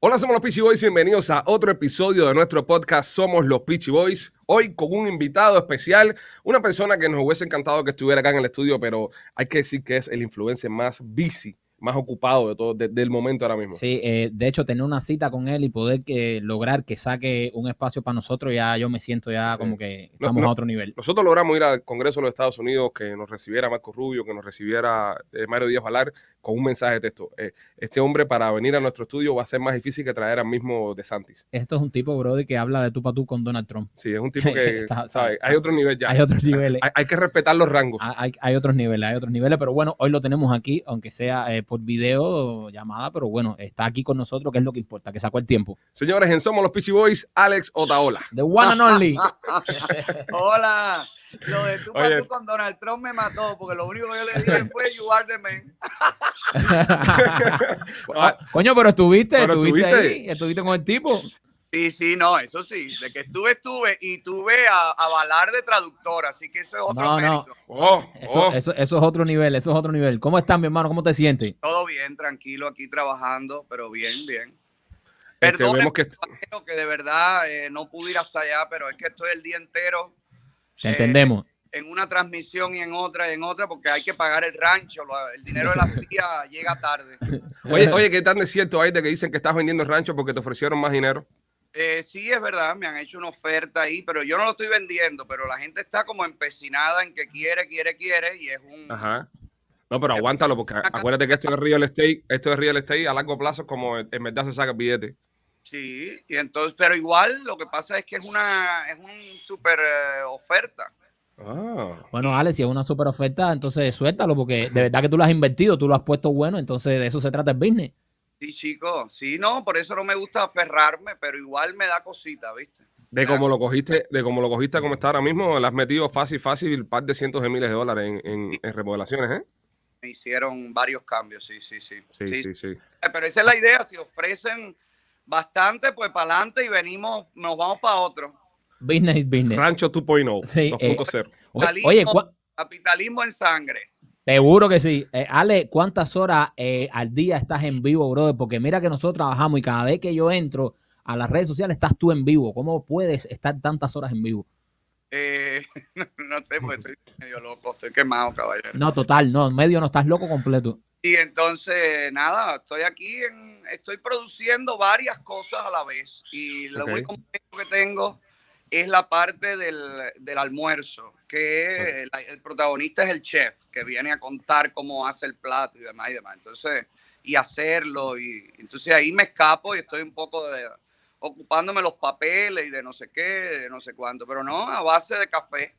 Hola, somos los Peachy Boys. Bienvenidos a otro episodio de nuestro podcast Somos los Peachy Boys. Hoy con un invitado especial, una persona que nos hubiese encantado que estuviera acá en el estudio, pero hay que decir que es el influencer más busy más ocupado de todo, de- del momento ahora mismo. Sí, eh, de hecho, tener una cita con él y poder que, lograr que saque un espacio para nosotros, ya yo me siento ya Sí. como que estamos no. a otro nivel. Nosotros logramos ir al Congreso de los Estados Unidos, que nos recibiera Marco Rubio, que nos recibiera eh, Mario Díaz Valar con un mensaje de texto. Eh, este hombre para venir a nuestro estudio va a ser más difícil que traer al mismo de Santis. Esto es un tipo, brother, que habla de tú para tú con Donald Trump. Sí, es un tipo que, Está- ¿sabes? Hay otro nivel ya. Hay otros niveles. Hay, hay que respetar los rangos. Hay, hay- hay otros niveles, hay otros niveles, pero bueno, hoy lo tenemos aquí, aunque sea eh, por video o llamada, pero bueno, está aquí con nosotros, que es lo que importa, que sacó el tiempo. Señores, en Somos los Peachy Boys, Alex Otaola. The one and only. Hola. Lo de tú para tú con Donald Trump me mató, porque lo único que yo le dije fue you are the man. Coño, pero estuviste, Pero estuviste estuviste. ahí, estuviste con el tipo. Sí, sí, no, eso sí. De que estuve, estuve y tuve a, a Valar de traductor, así que eso es otro No, no. mérito. oh, Eso, oh. eso, eso es otro nivel, eso es otro nivel. ¿Cómo estás, mi hermano? ¿Cómo te sientes? Todo bien, tranquilo, aquí trabajando, pero bien, bien. Este, Perdón, vemos que que de verdad eh, no pude ir hasta allá, pero es que estoy el día entero Te eh, entendemos. en una transmisión y en otra y en otra, porque hay que pagar el rancho. lo- El dinero de la CIA llega tarde. Oye, oye, ¿qué tan de cierto hay de que dicen que estás vendiendo el rancho porque te ofrecieron más dinero? Eh, sí, es verdad, me han hecho una oferta ahí, pero yo no lo estoy vendiendo, pero la gente está como empecinada en que quiere, quiere, quiere, y es un... Ajá. No, pero aguántalo, porque acuérdate que esto es real estate, esto es real estate a largo plazo, es como en verdad se saca el billete. Sí, y entonces, pero igual lo que pasa es que es una, es un súper eh, oferta. Ah. Bueno, Alex, si es una super oferta, entonces suéltalo, porque de verdad que tú lo has invertido, tú lo has puesto bueno, entonces de eso se trata el business. Sí, chicos, sí, no, por eso no me gusta aferrarme, pero igual me da cosita, ¿viste? De cómo lo cogiste, de cómo lo cogiste como está ahora mismo, le has metido fácil, fácil, un par de cientos de miles de dólares en, en- en remodelaciones, ¿eh? Me hicieron varios cambios, sí, sí, sí. Sí, sí, sí. Eh, Pero esa es la idea, si ofrecen bastante, pues para adelante y venimos, nos vamos para otro. Business business. Rancho 2.0, Sí, eh, 2.0. Oye, Capitalismo, oye, ¿cuá- capitalismo en sangre. Seguro que sí. Eh, Ale, ¿cuántas horas eh, al día estás en vivo, brother? Porque mira que nosotros trabajamos y cada vez que yo entro a las redes sociales estás tú en vivo. ¿Cómo puedes estar tantas horas en vivo? Eh, no sé, pues estoy medio loco, estoy quemado, caballero. No, total, no, en medio no estás loco completo. Y entonces, nada, estoy aquí, en, estoy produciendo varias cosas a la vez. Y lo único que tengo es la parte del, del almuerzo, que el protagonista es el chef, que viene a contar cómo hace el plato y demás y demás. Entonces, y hacerlo. Y entonces ahí me escapo y estoy un poco de, ocupándome los papeles y de no sé qué, de no sé cuánto. Pero no, a base de café.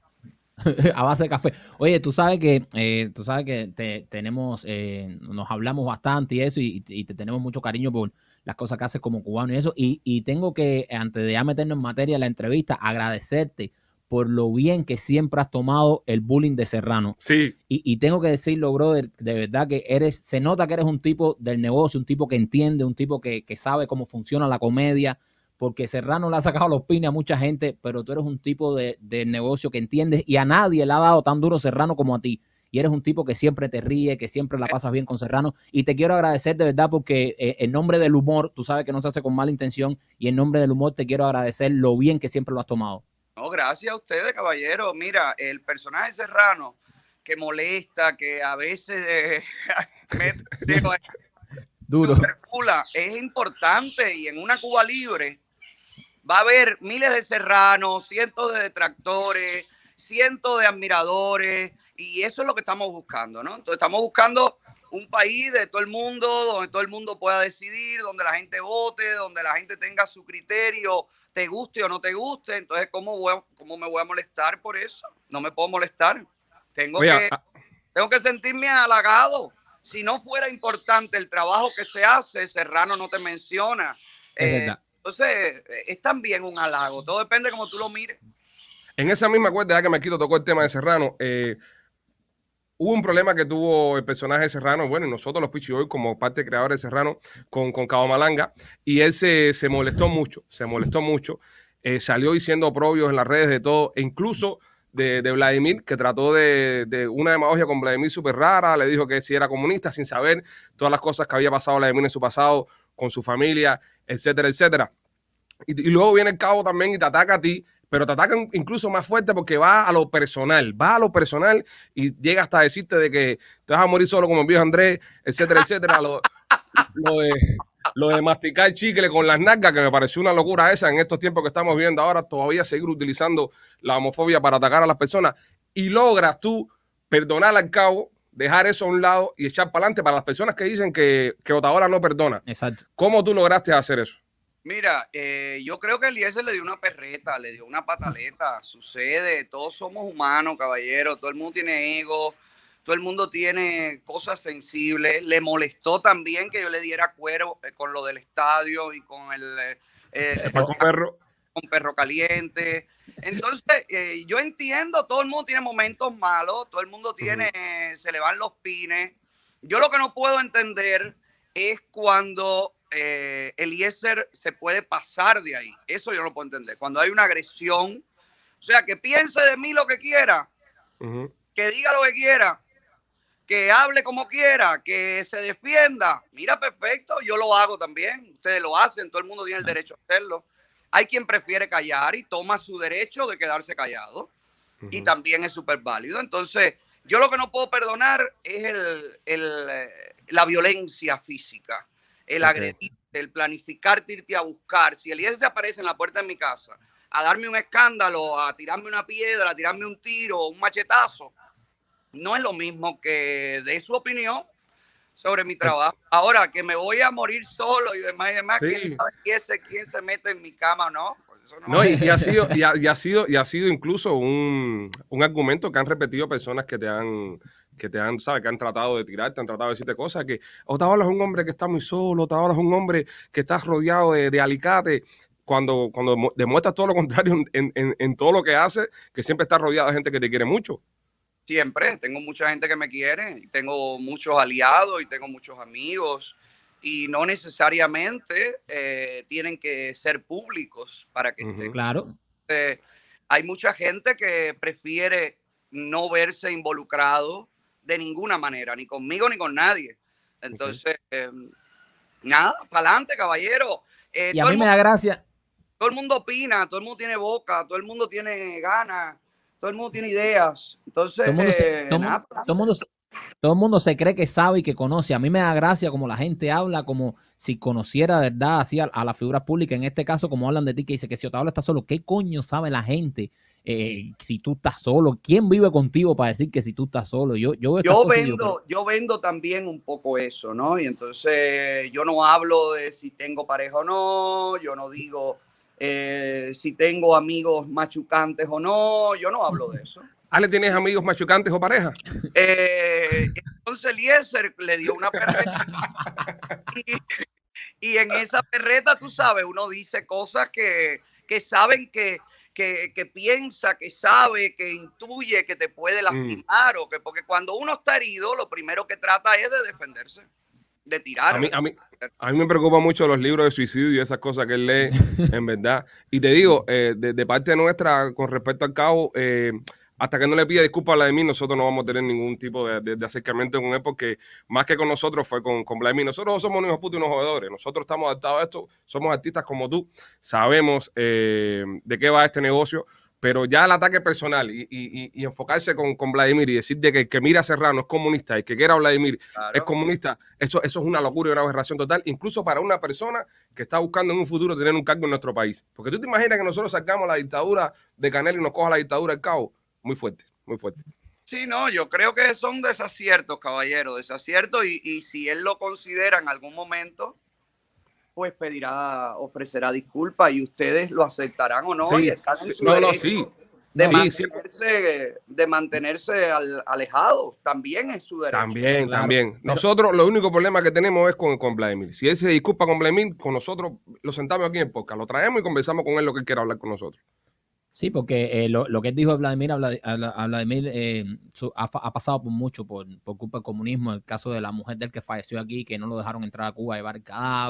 a base de café. Oye, tú sabes que, eh, tú sabes que te, tenemos, eh, nos hablamos bastante y eso, y, y te tenemos mucho cariño por las cosas que haces como cubano y eso. Y, y tengo que, antes de ya meternos en materia de la entrevista, agradecerte por lo bien que siempre has tomado el bullying de Serrano. Sí, Y, y tengo que decirlo, brother, de verdad que eres, se nota que eres un tipo del negocio, un tipo que entiende, un tipo que, que sabe cómo funciona la comedia, porque Serrano le ha sacado los pines a mucha gente, pero tú eres un tipo de, del negocio que entiendes y a nadie le ha dado tan duro Serrano como a ti. Y eres un tipo que siempre te ríe, que siempre la pasas bien con Serrano. Y te quiero agradecer de verdad porque eh, en nombre del humor, tú sabes que no se hace con mala intención, y en nombre del humor te quiero agradecer lo bien que siempre lo has tomado. No, gracias a ustedes, caballero. Mira, el personaje serrano que molesta, que a veces eh, Duro. es importante y en una Cuba libre va a haber miles de serranos, cientos de detractores, cientos de admiradores y eso es lo que estamos buscando, ¿no? Entonces estamos buscando un país de todo el mundo, donde todo el mundo pueda decidir, donde la gente vote, donde la gente tenga su criterio, te guste o no te guste. Entonces, ¿cómo, voy cómo me voy a molestar por eso? No me puedo molestar. Tengo oye, que a- tengo que sentirme halagado. Si no fuera importante el trabajo que se hace, Serrano no te menciona. Es Eh, entonces, es también un halago. Todo depende de cómo tú lo mires. En esa misma cuenta, ya que Marquito tocó el tema de Serrano, eh, hubo un problema que tuvo el personaje de Serrano, bueno, y nosotros los Pichi hoy como parte creadora de Serrano, con, con Cabo Malanga, y él se, se molestó mucho, se molestó mucho, eh, salió diciendo probios en las redes de todo, e incluso de, de Vladimir, que trató de, de una demagogia con Vladimir súper rara, le dijo que si era comunista sin saber todas las cosas que había pasado Vladimir en su pasado con su familia, etcétera, etcétera. Y, y luego viene el cabo también y te ataca a ti, pero te ataca incluso más fuerte porque va a lo personal, va a lo personal y llega hasta decirte de que te vas a morir solo como el viejo Andrés, etcétera, etcétera. lo, lo de, lo de masticar chicle con las nalgas, que me pareció una locura esa en estos tiempos que estamos viviendo ahora, todavía seguir utilizando la homofobia para atacar a las personas. Y logras tú perdonar al cabo, dejar eso a un lado y echar para adelante para las personas que dicen que, que no perdona. Exacto. ¿Cómo tú lograste hacer eso? Mira, eh, yo creo que Eliezer le dio una perreta, le dio una pataleta. Sucede, todos somos humanos, caballero. Todo el mundo tiene ego, todo el mundo tiene cosas sensibles. Le molestó también que yo le diera cuero eh, con lo del estadio y con el, eh, eh, Con perro. con perro caliente. Entonces, eh, yo entiendo, todo el mundo tiene momentos malos, todo el mundo tiene, se le van los pines. Yo lo que no puedo entender es cuando eh, Eliezer se puede pasar de ahí. Eso yo no puedo entender. Cuando hay una agresión, o sea, que piense de mí lo que quiera, que diga lo que quiera, que hable como quiera, que se defienda. Mira, perfecto, yo lo hago también. Ustedes lo hacen, todo el mundo tiene el derecho a hacerlo. Hay quien prefiere callar y toma su derecho de quedarse callado y también es súper válido. Entonces, yo lo que no puedo perdonar es el, el, eh, la violencia física, el Ok. agredirte, el planificarte irte a buscar. Si el se aparece en la puerta de mi casa a darme un escándalo, a tirarme una piedra, a tirarme un tiro, un machetazo, no es lo mismo que de su opinión sobre mi trabajo. Ahora, que me voy a morir solo y demás y demás, Sí. ¿quién sabe quién se, quién se mete en mi cama no? No. Y, y ha sido, y ha, y ha sido, y ha sido incluso un, un argumento que han repetido personas que te han, que te han, ¿sabes? Que han tratado de tirar, te han tratado de decirte cosas que Otaola es un hombre que está muy solo, Otaola es un hombre que está rodeado de, de alicate. Cuando, cuando mu- demuestras todo lo contrario en, en- en todo lo que hace, que siempre está rodeado de gente que te quiere mucho. Siempre, tengo mucha gente que me quiere, tengo muchos aliados y tengo muchos amigos y no necesariamente eh, tienen que ser públicos para que Ujú. estén. Claro. Eh, hay mucha gente que prefiere no verse involucrado de ninguna manera, ni conmigo ni con nadie. Entonces, eh, nada, para adelante, caballero. Eh, Y a mí me da gracia. todo el mundo opina, todo el mundo tiene boca, todo el mundo tiene ganas, todo el mundo tiene ideas. Entonces, Todo el mundo se- todo el nada, mundo- pa'lante. todo el mundo se- todo el mundo se cree que sabe y que conoce. A mí me da gracia como la gente habla, como si conociera de verdad así a, a la figura pública. En este caso, como hablan de ti, que dice que si Otaola está solo, ¿qué coño sabe la gente eh, si tú estás solo? ¿Quién vive contigo para decir que si tú estás solo? Yo, yo, vendo, yo vendo también un poco eso, ¿no? Y entonces yo no hablo de si tengo pareja o no, yo no digo eh, si tengo amigos machucantes o no, yo no hablo de eso. Ale, ¿tienes amigos machucantes o pareja? Eh, entonces Eliezer le dio una perreta y, y en esa perreta, tú sabes, uno dice cosas que, que saben que, que, que piensa, que sabe, que intuye que te puede lastimar o que porque cuando uno está herido, lo primero que trata es de defenderse, de tirar. A mí, a, mí, a mí me preocupa mucho los libros de suicidio y esas cosas que él lee, en verdad. Y te digo, eh, de, de parte nuestra, con respecto al cabo, eh, hasta que no le pida disculpas a Vladimir, nosotros no vamos a tener ningún tipo de, de- de acercamiento con él, porque más que con nosotros fue con, con Vladimir. Nosotros no somos unos putos y unos jodedores. Nosotros estamos adaptados a esto, somos artistas como tú, sabemos eh, de qué va este negocio, pero ya el ataque personal y, y- y- y enfocarse con, con Vladimir y decir de que el que mira a Serrano es comunista, el que quiera a Vladimir Claro. es comunista, eso, eso es una locura y una aberración total, incluso para una persona que está buscando en un futuro tener un cargo en nuestro país. Porque tú te imaginas que nosotros sacamos la dictadura de Canel y nos coja la dictadura del cabo. Muy fuerte, muy fuerte. Sí, no, yo creo que son desaciertos, caballero, desaciertos y, y si él lo considera en algún momento, pues pedirá, ofrecerá disculpas y ustedes lo aceptarán o no. Sí, y están en sí, su no, no, sí. De Sí, sí. mantenerse, de mantenerse al- alejados, también es su derecho. También, Claro. también. Nosotros, lo único problema que tenemos es con, con Vladimir. Si él se disculpa con Vladimir, con nosotros lo sentamos aquí en el podcast, lo traemos y conversamos con él lo que él quiera hablar con nosotros. Sí, porque eh, lo, lo que dijo Vladimir, Vladimir eh, ha, ha pasado por mucho, por, por culpa del comunismo. El caso de la mujer del que falleció aquí, que no lo dejaron entrar a Cuba a llevar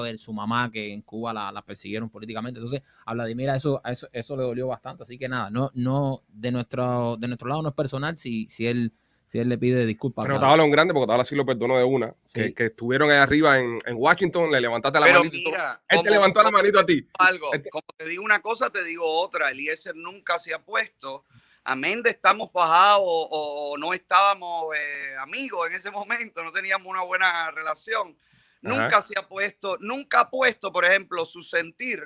el su mamá que en Cuba la, la persiguieron políticamente. Entonces, a Vladimir eso, a eso, eso le dolió bastante. Así que nada, no, no, de nuestro, de nuestro lado no es personal si, si él si él le pide disculpas. Pero estaba un grande porque estaba sí lo perdonó de una. Que, estuvieron ahí arriba en, Washington, le levantaste la manito. él te levantó la manito a ti. Algo, este como te digo una cosa, te digo otra. Eliezer nunca se ha puesto. Amén de estamos fajados o, no estábamos eh, amigos en ese momento, no teníamos una buena relación. Nunca se ha puesto, nunca ha puesto, por ejemplo, su sentir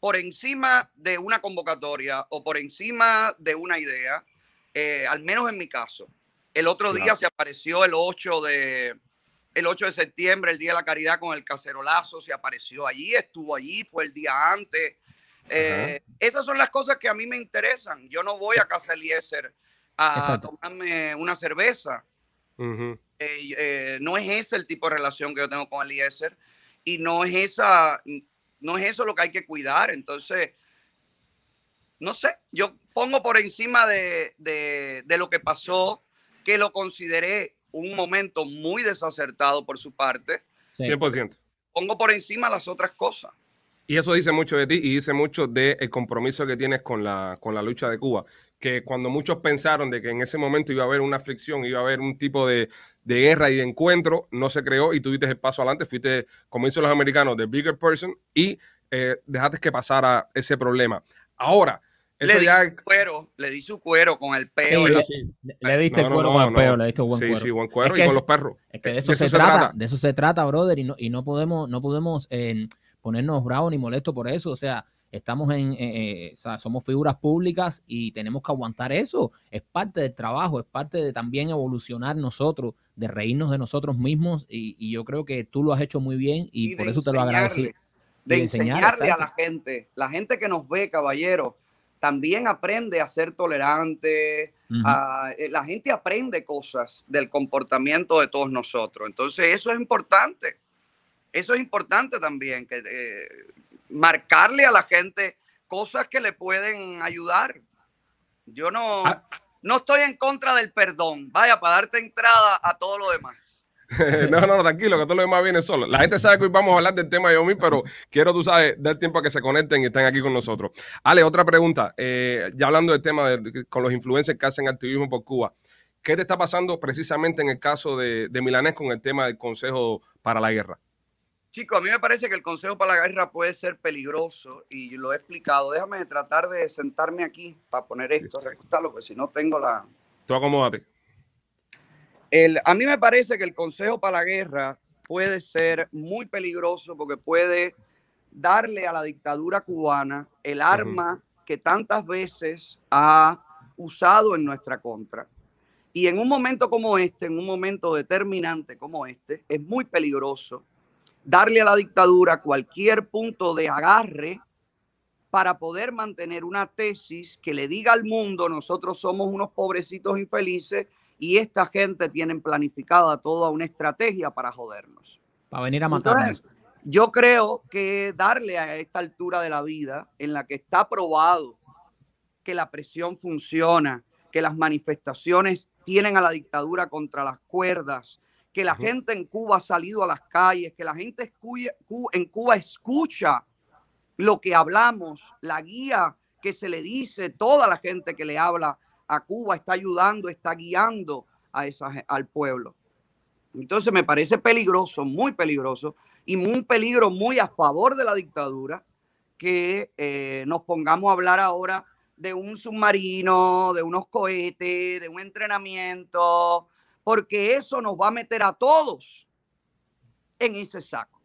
por encima de una convocatoria o por encima de una idea, eh, al menos en mi caso. El otro día se apareció el 8 de el 8 de septiembre, el Día de la Caridad con el cacerolazo, se apareció allí, estuvo allí, fue el día antes. Eh, esas son las cosas que a mí me interesan. Yo no voy a Casa Eliezer a tomarme una cerveza. Eh, eh, no es ese el tipo de relación que yo tengo con Eliezer y no es esa, no es eso lo que hay que cuidar. Entonces, no sé, yo pongo por encima de, de lo que pasó que lo consideré un momento muy desacertado por su parte. 100%. Pongo por encima las otras cosas. Y eso dice mucho de ti y dice mucho del compromiso que tienes con la, con la lucha de Cuba. Que cuando muchos pensaron de que en ese momento iba a haber una fricción, iba a haber un tipo de, guerra y de encuentro, no se creó y tuviste el paso adelante, fuiste, como dicen los americanos, the bigger person y eh, dejaste que pasara ese problema. Ahora, le di su cuero, le di su cuero con el peo. Le, diste el cuero con el peo, le diste buen cuero. Sí, sí, buen cuero y con los perros. Es que de eso, se, trata, de eso se trata, brother, y no, y no podemos, no podemos eh, ponernos bravos ni molestos por eso, o sea, estamos en, eh, eh, o sea, somos figuras públicas y tenemos que aguantar eso, es parte del trabajo, es parte de también evolucionar nosotros, de reírnos de nosotros mismos, y, yo creo que tú lo has hecho muy bien y, por eso te lo agradecí. De, enseñarle a la gente, la gente que nos ve, caballero, también aprende a ser tolerante. Eh, la gente aprende cosas del comportamiento de todos nosotros. Entonces, eso es importante. Eso es importante también, que eh, marcarle a la gente cosas que le pueden ayudar. Yo no, ah. no estoy en contra del perdón. Vaya, para darte entrada a todo lo demás. no, no, tranquilo, que todo lo demás viene solo. La gente sabe que hoy vamos a hablar del tema de Yomi, pero quiero, tú sabes, dar tiempo a que se conecten y estén aquí con nosotros. Ale, otra pregunta. Eh, ya hablando del tema de, con los influencers que hacen activismo por Cuba, ¿qué te está pasando precisamente en el caso de, de Milanés con el tema del Consejo para la Guerra? Chicos, a mí me parece que el Consejo para la Guerra puede ser peligroso y lo he explicado. Déjame tratar de sentarme aquí para poner esto, recostarlo, porque si no tengo la... Tú acomódate a mí me parece que el Consejo para la Guerra puede ser muy peligroso porque puede darle a la dictadura cubana el arma que tantas veces ha usado en nuestra contra. Y en un momento como este, en un momento determinante como este, es muy peligroso darle a la dictadura cualquier punto de agarre para poder mantener una tesis que le diga al mundo, nosotros somos unos pobrecitos infelices y esta gente tienen planificada toda una estrategia para jodernos. Para venir a matarnos. yo creo que darle a esta altura de la vida, en la que está probado que la presión funciona, que las manifestaciones tienen a la dictadura contra las cuerdas, que la gente en Cuba ha salido a las calles, que la gente en Cuba escucha lo que hablamos, la guía que se le dice, toda la gente que le habla a Cuba, está ayudando, está guiando a esa, al pueblo. Entonces me parece peligroso, muy peligroso, y un peligro muy a favor de la dictadura que eh, nos pongamos a hablar ahora de un submarino, de unos cohetes, de un entrenamiento, porque eso nos va a meter a todos en ese saco.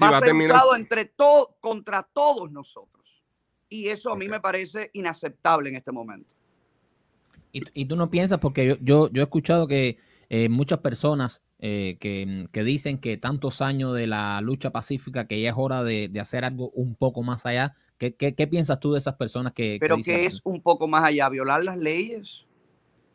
va, a ser usado entre todos contra todos nosotros. Y eso a mí me parece inaceptable en este momento. Y, tú no piensas, porque yo, yo, yo he escuchado que eh, muchas personas eh, que, dicen que tantos años de la lucha pacífica, que ya es hora de, hacer algo un poco más allá. ¿Qué, qué, piensas tú de esas personas que... Pero que, es un poco más allá, violar las leyes.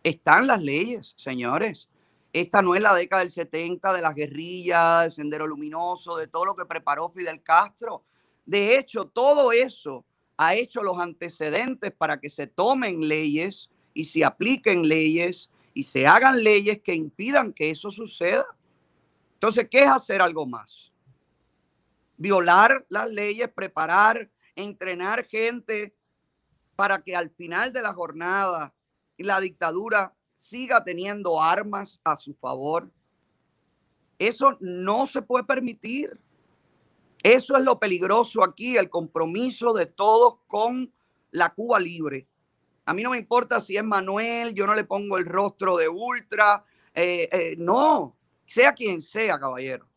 Están las leyes, señores. Esta no es la década del 70 de las guerrillas, del Sendero Luminoso, de todo lo que preparó Fidel Castro. De hecho, todo eso ha hecho los antecedentes para que se tomen leyes y se apliquen leyes y se hagan leyes que impidan que eso suceda. Entonces, ¿qué es hacer algo más? Violar las leyes, preparar, entrenar gente para que al final de la jornada la dictadura siga teniendo armas a su favor. Eso no se puede permitir. Eso es lo peligroso aquí, el compromiso de todos con la Cuba libre. A mí no me importa si es Manuel, yo no le pongo el rostro de ultra. Eh, eh, no, sea quien sea, caballero.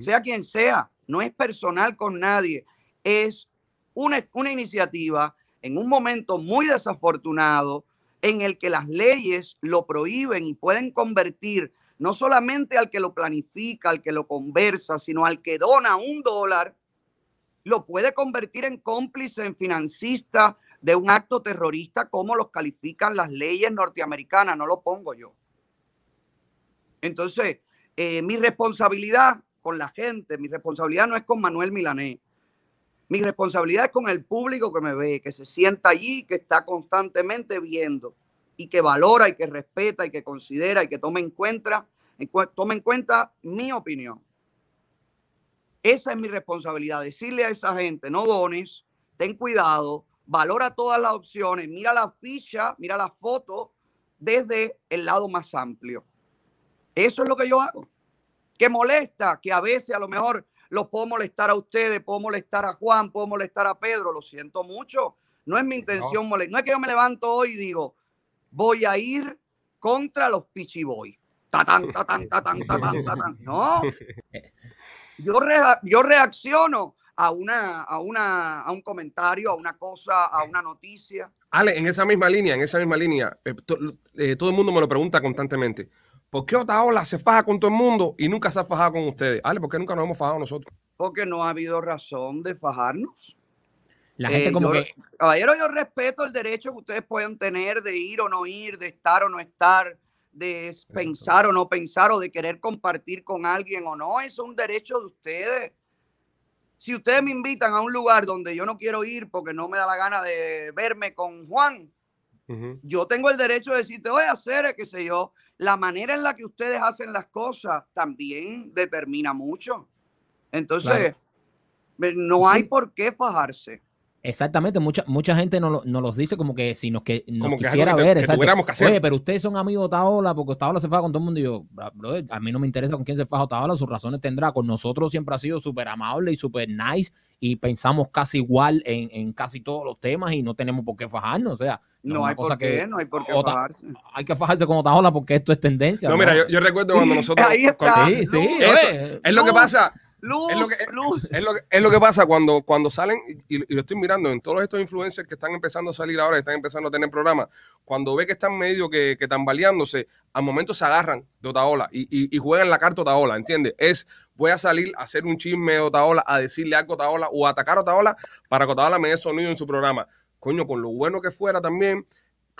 Sea quien sea. No es personal con nadie. Es una, una iniciativa en un momento muy desafortunado en el que las leyes lo prohíben y pueden convertir no solamente al que lo planifica, al que lo conversa, sino al que dona un dólar, lo puede convertir en cómplice, en financista de un acto terrorista, como los califican las leyes norteamericanas, no lo pongo yo. Entonces, eh, mi responsabilidad con la gente, mi responsabilidad no es con Manuel Milanés, mi responsabilidad es con el público que me ve, que se sienta allí, que está constantemente viendo y que valora y que respeta y que considera y que tome en cuenta, tome en cuenta mi opinión. Esa es mi responsabilidad, decirle a esa gente, no dones, ten cuidado, valora todas las opciones, mira la ficha, mira la foto desde el lado más amplio. Eso es lo que yo hago. Que molesta, que a veces a lo mejor los puedo molestar a ustedes, puedo molestar a Juan, puedo molestar a Pedro, lo siento mucho. No es mi intención molestar. No es que yo me levanto hoy y digo, voy a ir contra los Pichiboy. Tatán, tatán, tatán, tatán, tatán. No. Yo, yo reacciono a, una, a, una, a un comentario, a una cosa, a una noticia. Ale, en esa misma línea, en esa misma línea, eh, eh, todo el mundo me lo pregunta constantemente. ¿Por qué Otaola se faja con todo el mundo y nunca se ha fajado con ustedes? Ale, ¿por qué nunca nos hemos fajado nosotros? Porque no ha habido razón de fajarnos. La gente eh, como que... Caballero, yo respeto el derecho que ustedes puedan tener de ir o no ir, de estar o no estar, de pensar o no pensar o de querer compartir con alguien o no. Eso es un derecho de ustedes. Si ustedes me invitan a un lugar donde yo no quiero ir porque no me da la gana de verme con Juan, yo tengo el derecho de decirte, voy a hacer, qué sé yo. La manera en la que ustedes hacen las cosas también determina mucho. Entonces, no hay por qué fajarse. Exactamente, mucha mucha gente nos, nos los dice como que si nos, que, nos quisiera ver. Oye, pero ustedes son amigos de Otaola porque Otaola se faja con todo el mundo. Y yo, brother, a mí no me interesa con quién se faja Otaola, sus razones tendrá. Con nosotros siempre ha sido súper amable y súper nice y pensamos casi igual en, en, casi todos los temas y no tenemos por qué fajarnos. O sea, no, hay por qué, no hay por qué fajarse. Hay que fajarse con Otaola porque esto es tendencia. No, mira, yo, yo, recuerdo cuando nosotros. Ahí está. sí, sí, es lo que pasa Luz, es, lo que, Es, lo que, es lo que pasa cuando, cuando salen, y, lo estoy mirando en todos estos influencers que están empezando a salir ahora, que están empezando a tener programas, cuando ve que están medio que, que tambaleándose, al momento se agarran de Otaola y, y, juegan la carta Otaola, ¿entiendes? Es, voy a salir a hacer un chisme de Otaola, a decirle algo a Otaola o a atacar a Otaola para que Otaola me dé sonido en su programa. Coño, con lo bueno que fuera también,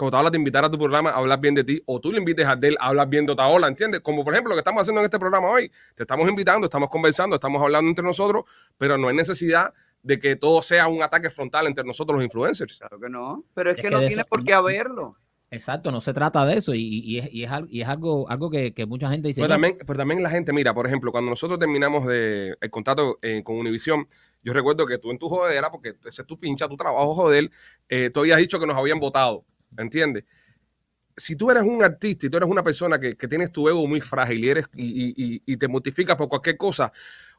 que Otaola te invitara a tu programa a hablar bien de ti, o tú le invites a él a hablar bien de Otaola, ¿entiendes? Como por ejemplo lo que estamos haciendo en este programa hoy. Te estamos invitando, estamos conversando, estamos hablando entre nosotros, pero no hay necesidad de que todo sea un ataque frontal entre nosotros los influencers. Claro que no, pero es, que, no tiene por qué haberlo. Exacto, no se trata de eso y, es, y es, algo, algo que, mucha gente dice. Pero también, pero también la gente, mira, por ejemplo, cuando nosotros terminamos de, el contrato eh, con Univision, yo recuerdo que tú en tu jodera, porque ese es tu pincha, tu trabajo joder, eh, tú habías dicho que nos habían votado, ¿entiendes? si tú eres un artista y tú eres una persona que, tienes tu ego muy frágil y, eres, y, te mortificas por cualquier cosa,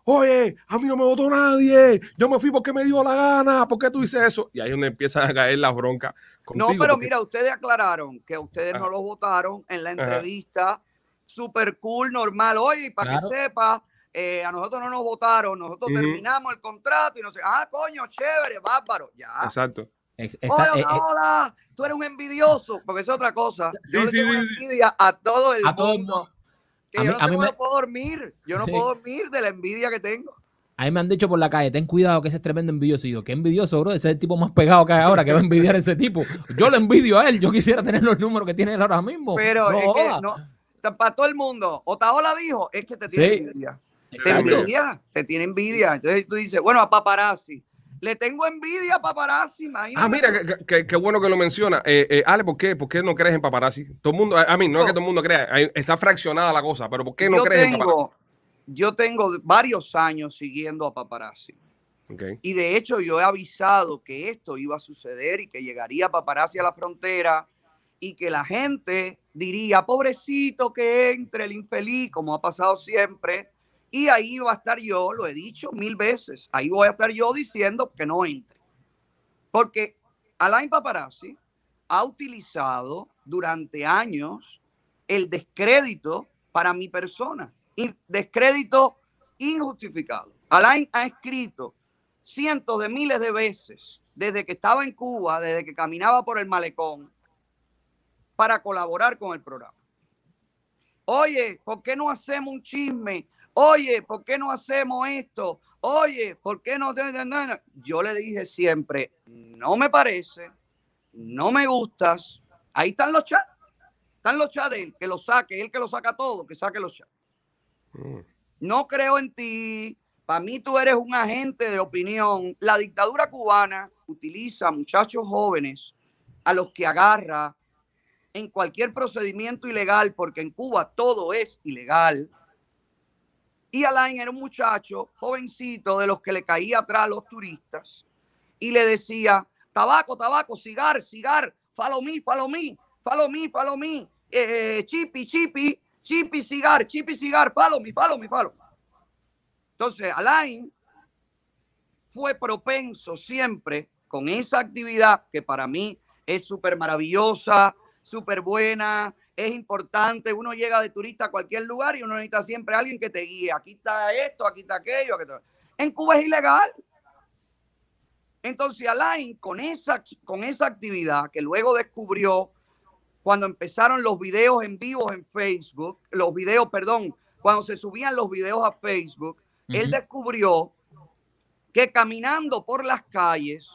oye, a mí no me votó nadie, yo me fui porque me dio la gana, ¿por qué tú dices eso? Y ahí es donde empiezan a caer las broncas. no, pero mira, ustedes aclararon que ustedes no los votaron en la entrevista, super cool, normal, oye, para que sepa. Eh, a nosotros no nos votaron, nosotros terminamos el contrato y no sé, ah, coño, chévere, bárbaro, ya. Exacto. Oye, hola, eh, eh. tú eres un envidioso, porque es otra cosa. yo sí, envidia a todo el mundo. Que yo no, me... puedo dormir. Yo no puedo dormir de la envidia que tengo. A mí me han dicho por la calle, ten cuidado que ese es tremendo envidioso. Y yo, qué envidioso, bro. Ese es el tipo más pegado que hay ahora, que va a envidiar a ese tipo. Yo lo envidio a él. Yo quisiera tener los números que tiene él ahora mismo. Pero es que no, para todo el mundo. Otaola dijo, es que te tiene envidia. Te envidia, te tiene envidia. Entonces tú dices, bueno, a paparazzi le tengo envidia a paparazzi, imagínate. Ah, mira, qué bueno que lo menciona. Eh, eh, Ale, ¿por qué? ¿por qué no crees en paparazzi? Todo el mundo, a mí, no, es que todo el mundo crea, está fraccionada la cosa, pero ¿por qué no crees en paparazzi? Yo tengo varios años siguiendo a paparazzi. Y de hecho yo he avisado que esto iba a suceder y que llegaría paparazzi a la frontera y que la gente diría, pobrecito que entre el infeliz, como ha pasado siempre, y ahí va a estar yo, lo he dicho mil veces, ahí voy a estar yo diciendo que no entre. Porque Alain Paparazzi ha utilizado durante años el descrédito para mi persona, y descrédito injustificado. Alain ha escrito cientos de miles de veces desde que estaba en Cuba, desde que caminaba por el malecón, para colaborar con el programa. Oye, ¿por qué no hacemos un chisme? Oye, ¿por qué no hacemos esto? Oye, ¿por qué no? Yo le dije siempre, no me parece, no me gustas. Ahí están los chats. Están los chats de él, que lo saque, él que lo saca todo, que saque los chats. Mm. No creo en ti. Para mí tú eres un agente de opinión. La dictadura cubana utiliza muchachos jóvenes a los que agarra en cualquier procedimiento ilegal, porque en Cuba todo es ilegal. Y Alain era un muchacho jovencito de los que le caía atrás a los turistas. Y le decía, tabaco, tabaco, cigar, cigar, follow me, follow me, follow me, follow me, eh, chipi, chipi, chipi, cigar, chipi, cigar, follow me, follow me, follow Entonces, Alain fue propenso siempre con esa actividad que para mí es súper maravillosa, súper buena, es importante. Uno llega de turista a cualquier lugar y uno necesita siempre a alguien que te guíe. Aquí está esto, aquí está aquello. En Cuba es ilegal. Entonces Alain, con esa, con esa actividad que luego descubrió cuando empezaron los videos en vivo en Facebook, los videos, perdón, cuando se subían los videos a Facebook, él descubrió que caminando por las calles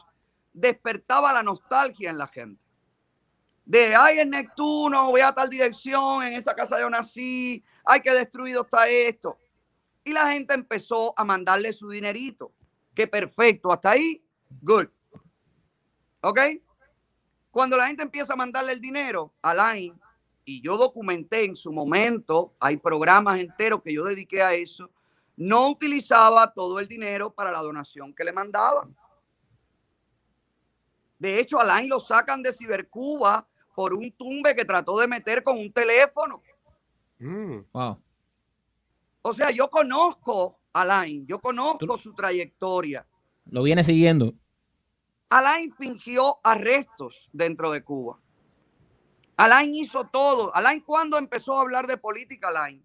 despertaba la nostalgia en la gente de, ay, en Neptuno, voy a tal dirección, en esa casa yo nací, ay, que destruido está esto. Y la gente empezó a mandarle su dinerito. Que perfecto, hasta ahí, good. ¿Ok? Cuando la gente empieza a mandarle el dinero, Alain, y yo documenté en su momento, hay programas enteros que yo dediqué a eso, no utilizaba todo el dinero para la donación que le mandaban. De hecho, Alain lo sacan de Cibercuba por un tumbe que trató de meter con un teléfono. Mm. Wow. O sea, yo conozco a Alain, yo conozco su trayectoria. Lo viene siguiendo. Alain fingió arrestos dentro de Cuba. Alain hizo todo. Alain, ¿cuándo empezó a hablar de política, Alain?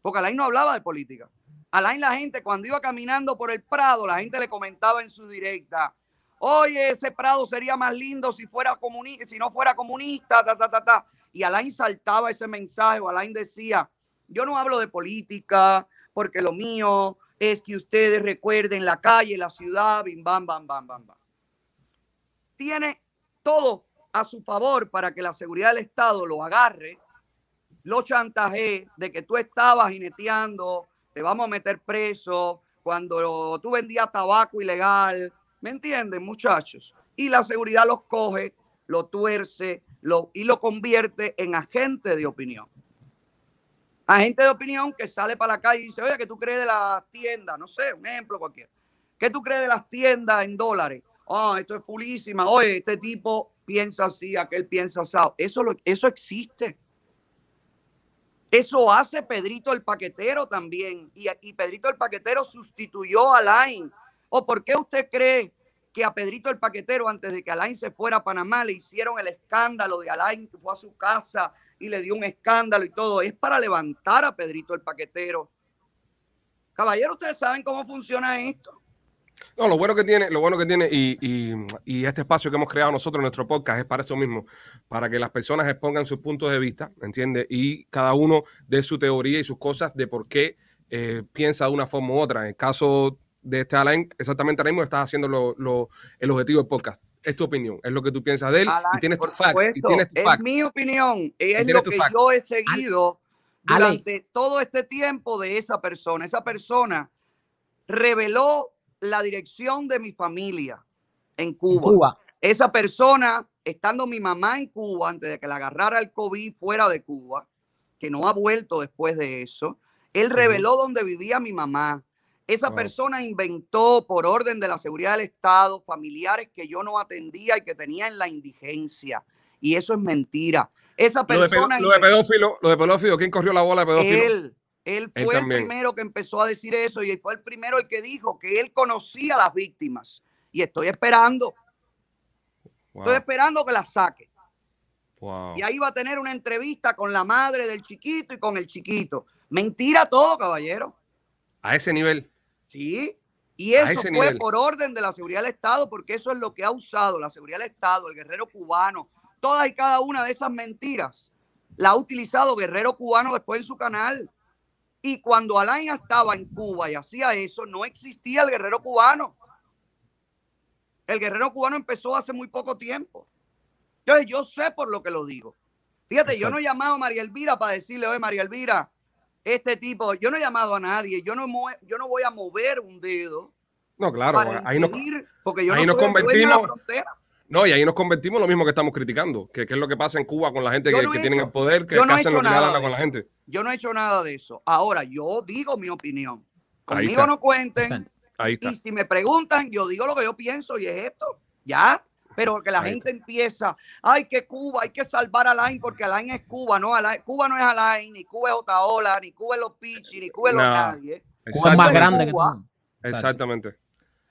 Porque Alain no hablaba de política. Alain, la gente, cuando iba caminando por el Prado, la gente le comentaba en su directa, Oye, ese Prado sería más lindo si fuera si no fuera comunista, ta, ta, ta, ta. Y Alain saltaba ese mensaje, Alain decía, yo no hablo de política, porque lo mío es que ustedes recuerden la calle, la ciudad, bim, bam, bam, bam, bam, bam. Tiene todo a su favor para que la seguridad del Estado lo agarre, lo chantaje de que tú estabas jineteando, te vamos a meter preso, cuando tú vendías tabaco ilegal, ¿Me entienden, muchachos? Y la seguridad los coge, lo tuerce lo, y lo convierte en agente de opinión. Agente de opinión que sale para la calle y dice, oye, ¿qué tú crees de las tiendas? No sé, un ejemplo cualquiera. ¿Qué tú crees de las tiendas en dólares? Oh, esto es fulísima. Oye, este tipo piensa así, aquel piensa así. Eso, eso existe. Eso hace Pedrito el paquetero también. Y, y Pedrito el paquetero sustituyó a Alain ¿O por qué usted cree que a Pedrito el Paquetero, antes de que Alain se fuera a Panamá, le hicieron el escándalo de Alain que fue a su casa y le dio un escándalo y todo? Es para levantar a Pedrito el Paquetero. Caballero, ustedes saben cómo funciona esto. No, lo bueno que tiene, lo bueno que tiene y, este espacio que hemos creado nosotros en nuestro podcast es para eso mismo, para que las personas expongan sus puntos de vista, ¿entiendes? Y cada uno dé su teoría y sus cosas de por qué eh, piensa de una forma u otra. En el caso de este Alain, exactamente ahora mismo estás haciendo lo, el objetivo del podcast. Es tu opinión, es lo que tú piensas de él y tienes tu facts. es mi opinión, es lo que yo he seguido durante todo este tiempo de esa persona. Esa persona reveló la dirección de mi familia en Cuba. Esa persona, estando mi mamá en Cuba, antes de que la agarrara el COVID fuera de Cuba, que no ha vuelto después de eso, él reveló dónde vivía mi mamá esa persona inventó por orden de la seguridad del Estado familiares que yo no atendía y que tenía en la indigencia. Y eso es mentira. Esa Lo de, persona. lo de pedófilo, lo de pedófilo, ¿quién corrió la bola de pedófilo? él, él Él fue el primero que empezó a decir eso y fue el primero el que dijo que él conocía a las víctimas. Y estoy esperando, Wow, estoy esperando que las saque. wow. Y ahí va a tener una entrevista con la madre del chiquito y con el chiquito. Mentira todo, caballero. A ese nivel. Sí. Y eso fue nivel. por orden de la seguridad del Estado, porque eso es lo que ha usado la seguridad del Estado, el guerrero cubano. Todas y cada una de esas mentiras la ha utilizado Guerrero Cubano después en su canal. Y cuando Alain estaba en Cuba y hacía eso, no existía el guerrero cubano. El guerrero cubano empezó hace muy poco tiempo. Entonces yo sé por lo que lo digo. Fíjate, yo no he llamado a María Elvira para decirle, oye, María Elvira, este tipo, yo no he llamado a nadie, yo no, yo no voy a mover un dedo No, claro, para ahí nos, impedir, porque yo ahí no nos la convertimos- frontera. no, y ahí nos convertimos en lo mismo que estamos criticando, que, que es lo que pasa en Cuba con la gente Yo que, no que he tienen hecho- el poder, que, no hacen lo que nada con la gente. Yo no he hecho nada de eso. Ahora, yo digo mi opinión. Ahí Conmigo no cuenten. Ahí está. Y si me preguntan, yo digo lo que yo pienso y es esto. Ya. Pero que la Ahí gente empieza, ay, que Cuba, hay que salvar a Alain porque Alain es Cuba, no, Alain- Cuba no es Alain, ni Cuba es Otaola, ni Cuba es los Pichi, ni Cuba es los No. nadie. Cuba es más grande que Cuba. todo. Exacto. Exactamente.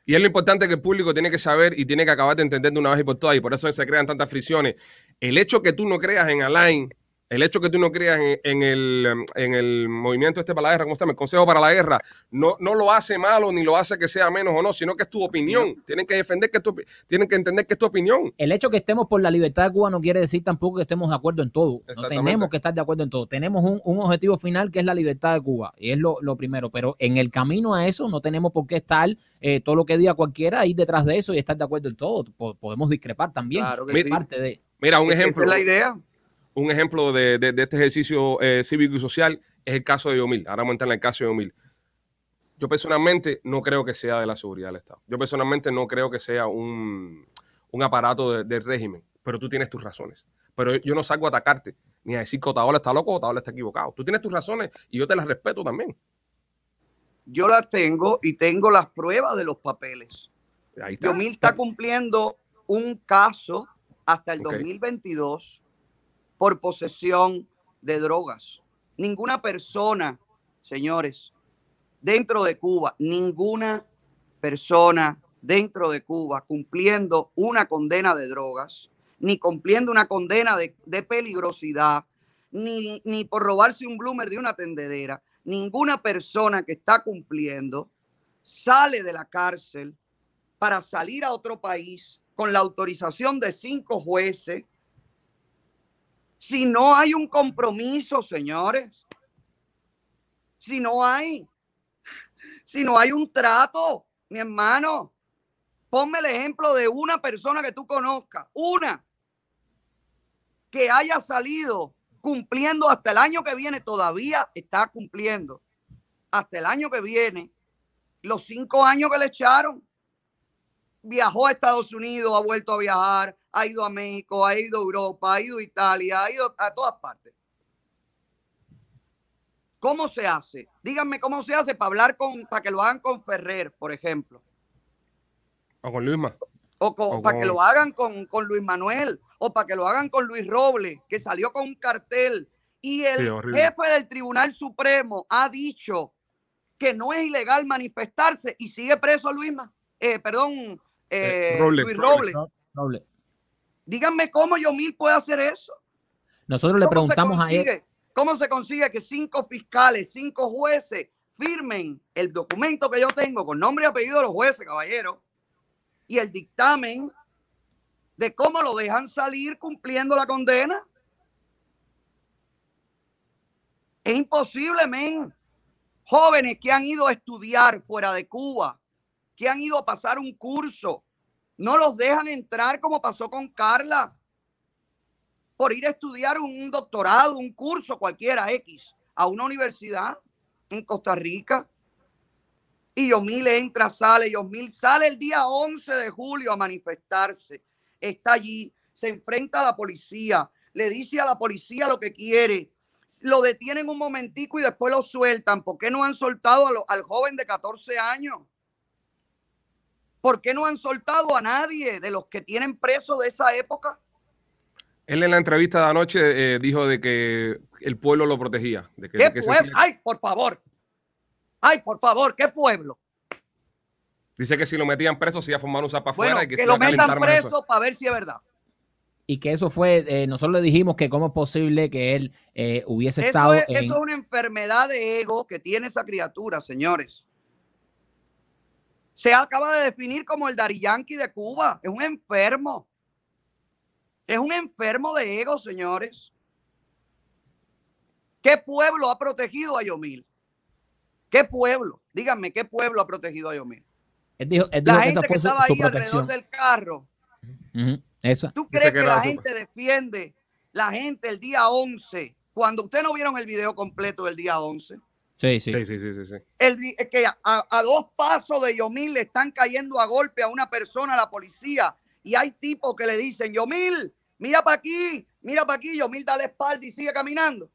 Y es lo importante que el público tiene que saber y tiene que acabar de entender de una vez y por todas, y por eso se crean tantas fricciones. El hecho que tú no creas en Alain, el hecho que tú no creas en, en el, em, en el movimiento este para la guerra, ¿cómo se llama? El Consejo para la Guerra, no, no lo hace malo ni lo hace que sea menos o no, sino que es tu opinión. Tienen que defender que es tu, tienen que entender que es tu opinión. El hecho que estemos por la libertad de Cuba no quiere decir tampoco que estemos de acuerdo en todo. No tenemos que estar de acuerdo en todo. Tenemos un, un objetivo final que es la libertad de Cuba y es lo, lo primero. Pero en el camino a eso no tenemos por qué estar eh, todo lo que diga cualquiera ir detrás de eso y estar de acuerdo en todo. Po- podemos discrepar también. Claro que es sí. parte de. Mira, un esa ejemplo. es la idea. Un ejemplo de, de- de este ejercicio eh, cívico y social es el caso de Yomil. Ahora vamos a entrar en el caso de Yomil. Yo personalmente no creo que sea de la seguridad del Estado. Yo personalmente no creo que sea un, un aparato de- del régimen, pero tú tienes tus razones. Pero yo no salgo a atacarte, ni a decir que Otaola está loco o Otaola está equivocado. Tú tienes tus razones y yo te las respeto también. Yo las tengo y tengo las pruebas de los papeles. Ahí está. Yomil está cumpliendo un caso hasta el Ok. 2022 por posesión de drogas. Ninguna persona, señores, dentro de Cuba, ninguna persona dentro de Cuba cumpliendo una condena de drogas, ni cumpliendo una condena de, peligrosidad, ni, ni por robarse un bloomer de una tendedera, ninguna persona que está cumpliendo sale de la cárcel para salir a otro país con la autorización de cinco jueces si no hay un compromiso, señores. Si no hay, si no hay un trato, mi hermano, ponme el ejemplo de una persona que tú conozcas, una que haya salido cumpliendo hasta el año que viene, todavía está cumpliendo hasta el año que viene los cinco años que le echaron. Viajó a Estados Unidos, ha vuelto a viajar, ha ido a México, ha ido a Europa, ha ido a Italia, ha ido a todas partes. ¿Cómo se hace? Díganme cómo se hace para hablar con, para que lo hagan con Ferrer, por ejemplo. O con Luisma. O, con- O para que lo hagan con, con Luis Manuel, o para que lo hagan con Luis Robles, que salió con un cartel. Y el Sí, jefe del Tribunal Supremo ha dicho que no es ilegal manifestarse y sigue preso Luisma. Eh, perdón, eh, Robles. Luis Robles. Roble. Díganme cómo Yomil puede hacer eso. Nosotros le ¿Cómo se preguntamos a él. ¿Cómo se consigue que cinco fiscales, cinco jueces firmen el documento que yo tengo con nombre y apellido de los jueces, caballero, y el dictamen de cómo lo dejan salir cumpliendo la condena? Es imposible, men. Jóvenes que han ido a estudiar fuera de Cuba, que han ido a pasar un curso, no los dejan entrar como pasó con Carla por ir a estudiar un doctorado, un curso cualquiera X, a una universidad en Costa Rica. Y Yomil entra, sale, Yomil sale el día 11 de julio a manifestarse. Está allí, se enfrenta a la policía, le dice a la policía lo que quiere, lo detienen un momentico y después lo sueltan. ¿Por qué no han soltado al joven de 14 años? ¿Por qué no han soltado a nadie de los que tienen preso de esa época? Él en la entrevista de anoche eh, dijo de que el pueblo lo protegía. De que, ¿Qué de que ese pueblo? Ay, por favor. Ay, por favor, ¿qué pueblo? dice que si lo metían preso se iba a formar un zapa Bueno, afuera y que, que, se lo metan preso para ver si es verdad. Y que eso fue, eh, nosotros le dijimos que cómo es posible que él eh, hubiese Eso estado es, en... eso es una enfermedad de ego que tiene esa criatura, señores. Se acaba de definir como el Dari Yankee de Cuba. Es un enfermo. Es un enfermo de ego, señores. ¿Qué pueblo ha protegido a Yomil? ¿Qué pueblo? Díganme, ¿qué pueblo ha protegido a Yomil? Él dijo, él dijo La que esa gente que fue su, estaba su ahí alrededor del carro. Esa. ¿Tú crees que la gente defiende la gente el día 11? Cuando ustedes no vieron el video completo del día 11, Sí, sí. Sí, sí, sí, sí, sí. el, es que a, a dos pasos de Yomil le están cayendo a golpe a una persona, a la policía, y hay tipos que le dicen, Yomil, mira para aquí, mira para aquí, Yomil da la espalda y sigue caminando.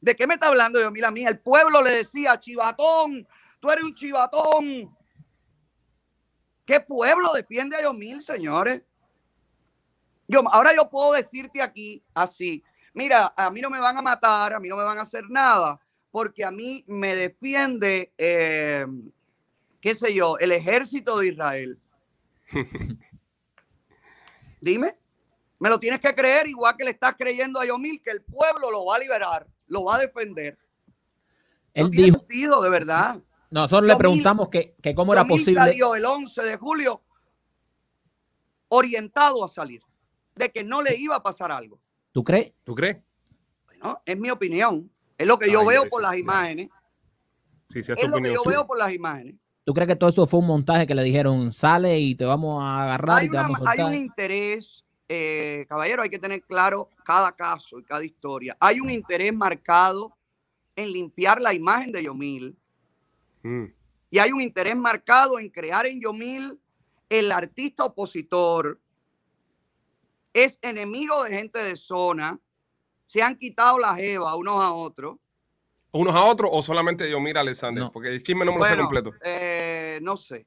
¿De qué me está hablando Yomil a mí? El pueblo le decía, chivatón, tú eres un chivatón. ¿Qué pueblo defiende a Yomil, señores? Yo, ahora yo puedo decirte aquí así, mira, a mí no me van a matar, a mí no me van a hacer nada, porque a mí me defiende, eh, qué sé yo, el ejército de Israel. Dime, me lo tienes que creer igual que le estás creyendo a Yomil que el pueblo lo va a liberar, lo va a defender. Él no tiene dijo, sentido, de verdad. nosotros le preguntamos que, que cómo era posible. salió el 11 de julio orientado a salir, de que no le iba a pasar algo. ¿Tú crees? ¿Tú crees? Bueno, es mi opinión. Es lo que yo Ay, veo por las imágenes. Sí, sí, es lo que yo sí. veo por las imágenes. ¿Tú crees que todo esto fue un montaje que le dijeron, sale y te vamos a agarrar Hay, y te una- vamos a hay soltar? un interés, eh, caballero, hay que tener claro cada caso y cada historia. Hay un interés marcado en limpiar la imagen de Yomil Mm. y hay un interés marcado en crear en Yomil el artista opositor. Es enemigo de gente de zona. Se han quitado la jeva unos a otros. ¿Unos a otros o solamente yo mira Alexander? No. Porque el chisme no me lo sé Bueno, completo. eh, no sé.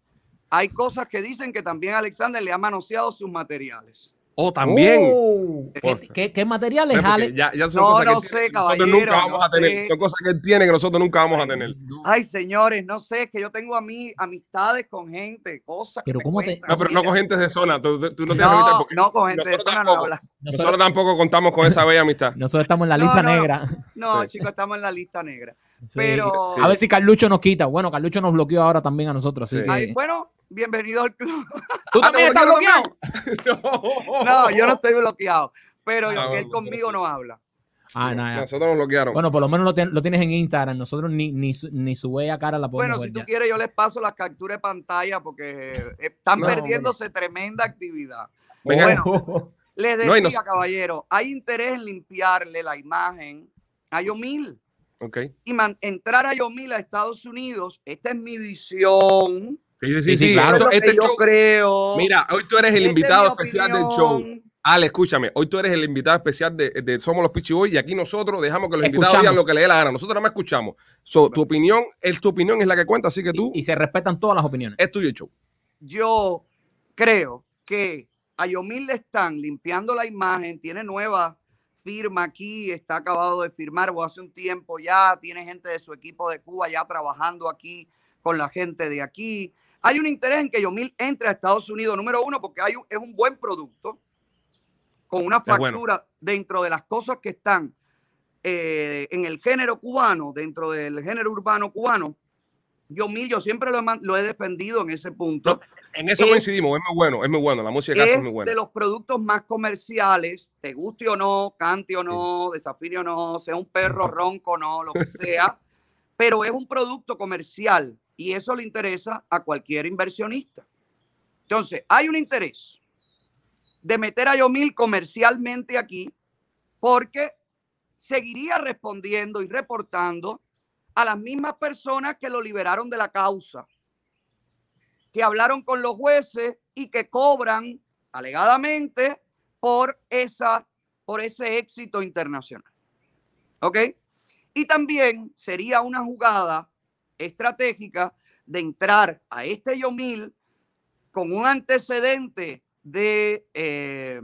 Hay cosas que dicen que también Alexander le ha manoseado sus materiales. Oh, también. Oh, ¿Qué, qué- qué materiales, Ale? ya, ya son No, cosas no que sé, que caballero, nunca vamos no a tener. sé. Son cosas que él tiene que nosotros nunca vamos a tener. Ay, señores, no sé, es que yo tengo a mí amistades con gente, cosas. que Pero me ¿cómo te- No, pero no con gente de zona. Tú, tú- no tienes amistad No, porque no con gente de zona no habla. Nosotros Nosotros, tampoco contamos con esa bella amistad. nosotros estamos en la lista no, no. negra. No, Sí. chicos, estamos en la lista negra. Sí. Pero, Sí. A ver si Carlucho nos quita. Bueno, Carlucho nos bloqueó ahora también a nosotros. Así Sí. que- ay, bueno, bienvenido al club. ¿Tú Ah, ¿te también estás bloqueado? No, yo no estoy bloqueado, pero Ah, él conmigo no habla. Ah, no, ya. Nosotros nos bloquearon. Bueno, por lo menos lo, tien- lo tienes en Instagram. Nosotros ni, ni, su- ni su bella cara la podemos Bueno, si tú ya. quieres, yo les paso las capturas de pantalla porque están No, perdiéndose tremenda actividad. Venga. Bueno, les No, decía, nos- caballero, hay interés en limpiarle la imagen a Yomil Ok. y man- entrar a Yomil a Estados Unidos. Esta es mi visión. Sí, sí, sí. Sí, claro. Esto este yo show- creo. Mira, hoy tú eres el invitado especial del show. Ale, escúchame, hoy tú eres el invitado especial de, de Somos los Pichi Boys y aquí nosotros dejamos que los invitados Escuchamos. digan lo que les dé la gana. Nosotros nada más escuchamos. So, tu opinión, es tu opinión es la que cuenta, así que tú, Y, y se respetan todas las opiniones. es tuyo el show. Yo creo que a Yomil le están limpiando la imagen, tiene nueva firma aquí, está acabado de firmar o hace un tiempo ya, tiene gente de su equipo de Cuba ya trabajando aquí con la gente de aquí. Hay un interés en que Yomil entre a Estados Unidos, número uno, porque hay un- es un buen producto, con una bueno. factura dentro de las cosas que están eh, en el género cubano, dentro del género urbano cubano. Yomil, yo siempre lo he, man- lo he defendido en ese punto No, En eso Es- coincidimos, es muy bueno, es muy bueno. La música es es muy buena. de los productos más comerciales, te guste o no, cante o no, desafíe o no, sea un perro ronco o no, lo que sea, pero es un producto comercial y eso le interesa a cualquier inversionista. Entonces, hay un interés de meter a Yomil comercialmente aquí porque seguiría respondiendo y reportando a las mismas personas que lo liberaron de la causa que hablaron con los jueces y que cobran alegadamente por esa por ese éxito internacional. ¿Ok? Y también sería una jugada estratégica de entrar a este Yomil con un antecedente de eh,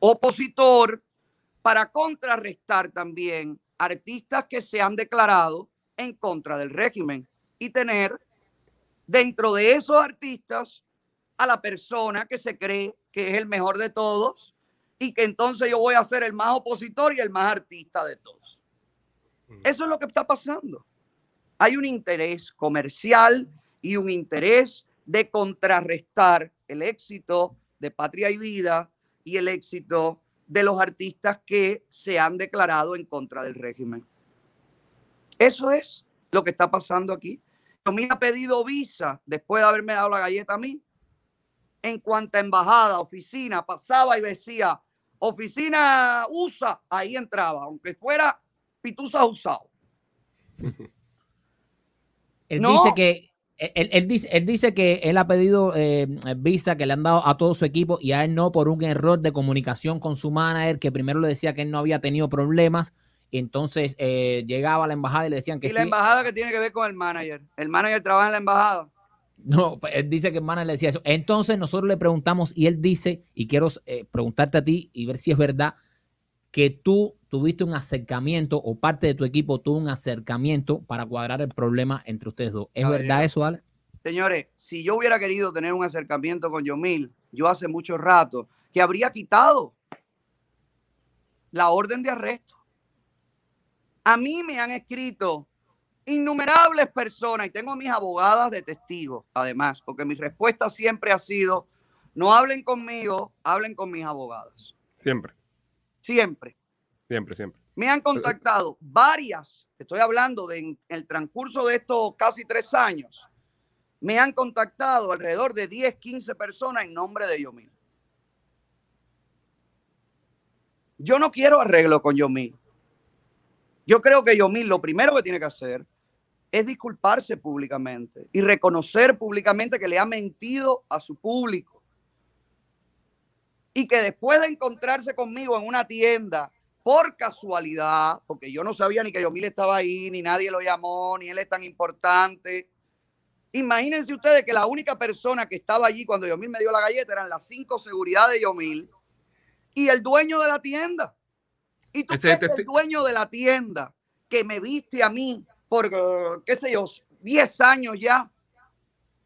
opositor para contrarrestar también artistas que se han declarado en contra del régimen y tener dentro de esos artistas a la persona que se cree que es el mejor de todos y que entonces yo voy a ser el más opositor y el más artista de todos. Eso es lo que está pasando. Hay un interés comercial y un interés de contrarrestar el éxito de Patria y Vida y el éxito de los artistas que se han declarado en contra del régimen. Eso es lo que está pasando aquí. Me ha pedido visa después de haberme dado la galleta a mí. En cuanto a embajada, oficina, pasaba y decía, oficina USA, ahí entraba, aunque fuera pitusa usado. Él dice que él, dice, él dice que él ha pedido eh, visa que le han dado a todo su equipo y a él no por un error de comunicación con su manager que primero le decía que él no había tenido problemas y entonces eh, llegaba a la embajada y le decían que ¿Y la embajada que tiene que ver con el manager? ¿El manager trabaja en la embajada? No, pues, él dice que el manager le decía eso. Entonces nosotros le preguntamos y él dice, y quiero eh, preguntarte a ti y ver si es verdad, que tú tuviste un acercamiento o parte de tu equipo tuvo un acercamiento para cuadrar el problema entre ustedes dos. ¿Es verdad eso, Ale? Señores, si yo hubiera querido tener un acercamiento con Yomil, yo hace mucho rato, que habría quitado la orden de arresto. A mí me han escrito innumerables personas y tengo a mis abogadas de testigos, además, porque mi respuesta siempre ha sido, no hablen conmigo, hablen con mis abogadas. Siempre. Siempre. Siempre, siempre. Me han contactado varias, estoy hablando de en el transcurso de estos casi tres años, me han contactado alrededor de 10, 15 personas en nombre de Yomil. Yo no quiero arreglo con Yomil. Yo creo que Yomil lo primero que tiene que hacer es disculparse públicamente y reconocer públicamente que le ha mentido a su público y que después de encontrarse conmigo en una tienda por casualidad, porque yo no sabía ni que Yomil estaba ahí, ni nadie lo llamó, ni él es tan importante. Imagínense ustedes que la única persona que estaba allí cuando Yomil me dio la galleta eran las cinco seguridad de Yomil y el dueño de la tienda. Y tú crees que el dueño de la tienda que me viste a mí por, qué sé yo, 10 años ya,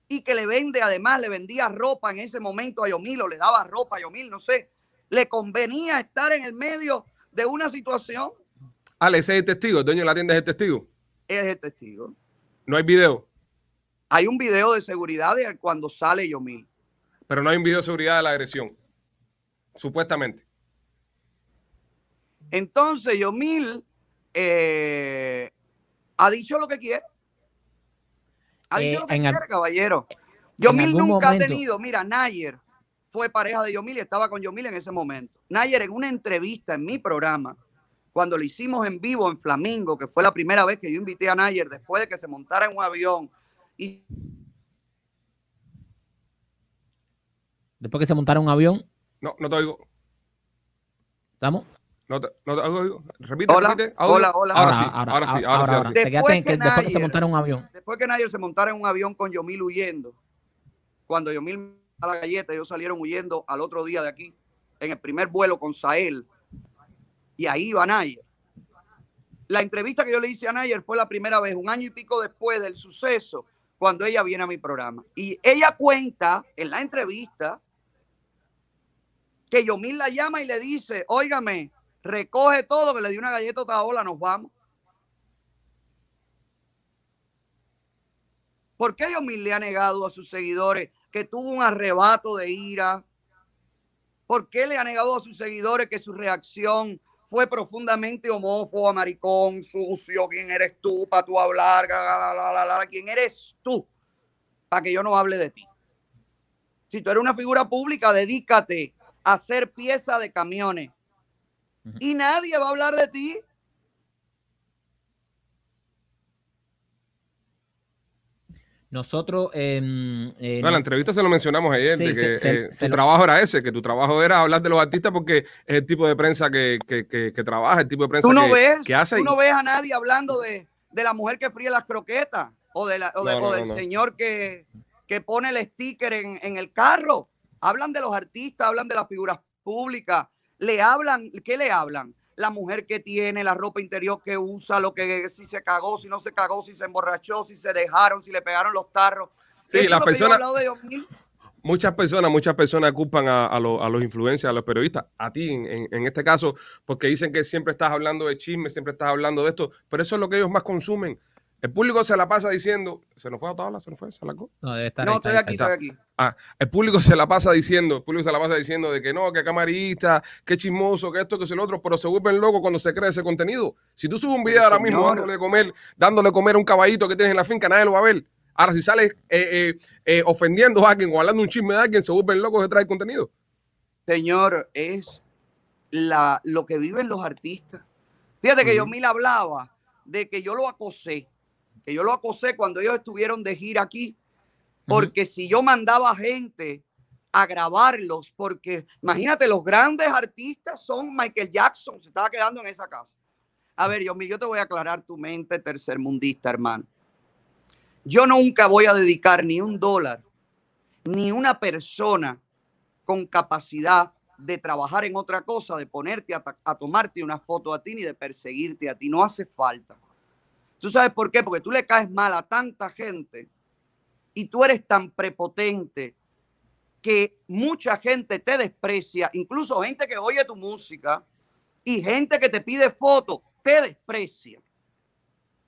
y que le vende, además le vendía ropa en ese momento a Yomil o le daba ropa a Yomil, no sé, le convenía estar en el medio de una situación. Alex es el testigo, el dueño de la tienda es el testigo. Él es el testigo. No hay video. Hay un video de seguridad de cuando sale Yomil. Pero no hay un video de seguridad de la agresión. Supuestamente. Entonces, Yomil eh, ha dicho lo que quiere. Ha dicho eh, lo que quiere, caballero. Yomil nunca ha tenido, mira, Nayer fue pareja de Yomil y estaba con Yomil en ese momento. Nayer en una entrevista en mi programa, cuando lo hicimos en vivo en Flamingo, que fue la primera vez que yo invité a Nayer después de que se montara en un avión y Después que se montara un avión. No, no te oigo. ¿Estamos? No, no, repite, hola, repite. Hola, hola. Ahora, sí, ahora, sí, ahora, sí. Después, que, después que se montara un avión. Después que Nayer se montara en un avión con Yomil huyendo, cuando Yomil a la galleta, ellos salieron huyendo al otro día de aquí, en el primer vuelo con Sael. Y ahí iba Nayer. La entrevista que yo le hice a Nayer fue la primera vez, un año y pico después del suceso, cuando ella viene a mi programa. Y ella cuenta en la entrevista que Yomil la llama y le dice, óigame, recoge todo, que le di una galleta a ola, nos vamos. ¿Por qué Yomil le ha negado a sus seguidores que tuvo un arrebato de ira? ¿Por qué le ha negado a sus seguidores que su reacción fue profundamente homófoba, maricón, sucio? ¿Quién eres tú para tú hablar? ¿Quién eres tú para que yo no hable de ti? Si tú eres una figura pública, dedícate a hacer pieza de camiones y nadie va a hablar de ti. Nosotros. en la entrevista se lo mencionamos ayer, de que eh, su trabajo era ese, que tu trabajo era hablar de los artistas porque es el tipo de prensa que, trabaja, el tipo de prensa ¿Tú no que, ves, que hace. Tú no ves a nadie hablando de, la mujer que fríe las croquetas o, de la, del señor que, pone el sticker en, en el carro. hablan de los artistas, hablan de las figuras públicas, le hablan, ¿qué le hablan? La mujer que tiene, la ropa interior que usa, lo que si se cagó, si no se cagó, si se emborrachó, si se dejaron, si le pegaron los tarros. Sí, las personas muchas personas, muchas personas culpan a, los influencers, a los periodistas, a ti en, este caso, porque dicen que siempre estás hablando de chisme, siempre estás hablando de esto, pero eso es lo que ellos más consumen. El público se la pasa diciendo, ¿se nos fue a tabla? ¿Se nos fue? ¿Se la No, debe estar No, estoy aquí, estoy aquí. Ah, el público se la pasa diciendo, el público se la pasa diciendo de que no, que camarista, que chismoso, que esto, que es el otro, pero se vuelven locos cuando se crea ese contenido. Si tú subes un video ahora mismo dándole comer, dándole comer a un caballito que tienes en la finca, nadie lo va a ver. Ahora, si sales eh, eh, eh, ofendiendo a alguien o hablando un chisme de alguien, se vuelven locos detrás del contenido. Señor, es la, lo que viven los artistas. Fíjate que yo mil hablaba de que yo lo acosé, que yo lo acosé cuando ellos estuvieron de gira aquí, porque si yo mandaba gente a grabarlos, porque imagínate, los grandes artistas son Michael Jackson, se estaba quedando en esa casa. A ver, yo, yo te voy a aclarar tu mente tercermundista, hermano. Yo nunca voy a dedicar ni un dólar, ni una persona con capacidad de trabajar en otra cosa, de ponerte a, tomarte una foto a ti, ni de perseguirte a ti. No hace falta. ¿Tú sabes por qué? Porque tú le caes mal a tanta gente y tú eres tan prepotente que mucha gente te desprecia, incluso gente que oye tu música y gente que te pide fotos, te desprecia.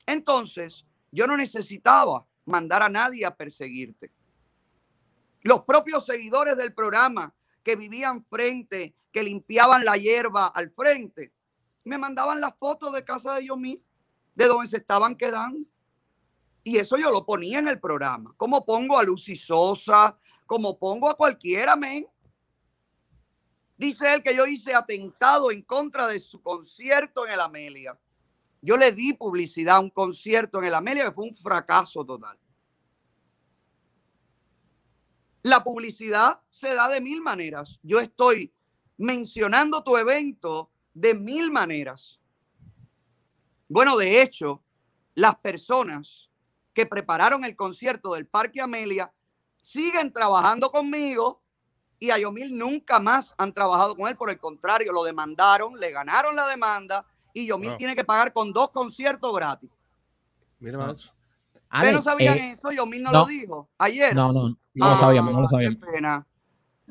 Entonces, yo no necesitaba mandar a nadie a perseguirte. Los propios seguidores del programa que vivían frente, que limpiaban la hierba al frente, me mandaban las fotos de casa de Yomi, de donde se estaban quedando. Y eso yo lo ponía en el programa. Como pongo a Lucy Sosa, como pongo a cualquiera, men. Dice él que yo hice atentado en contra de su concierto en el Amelia. Yo le di publicidad a un concierto en el Amelia que fue un fracaso total. La publicidad se da de mil maneras. Yo estoy mencionando tu evento de mil maneras. Bueno, de hecho, las personas que prepararon el concierto del Parque Amelia siguen trabajando conmigo y a Yomil nunca más han trabajado con él. Por el contrario, lo demandaron, le ganaron la demanda y Yomil tiene que pagar con dos conciertos gratis. Mira más. ¿Ustedes no sabían eh, eso? Yomil no, lo dijo ayer. No, no, no lo sabíamos, no lo sabíamos.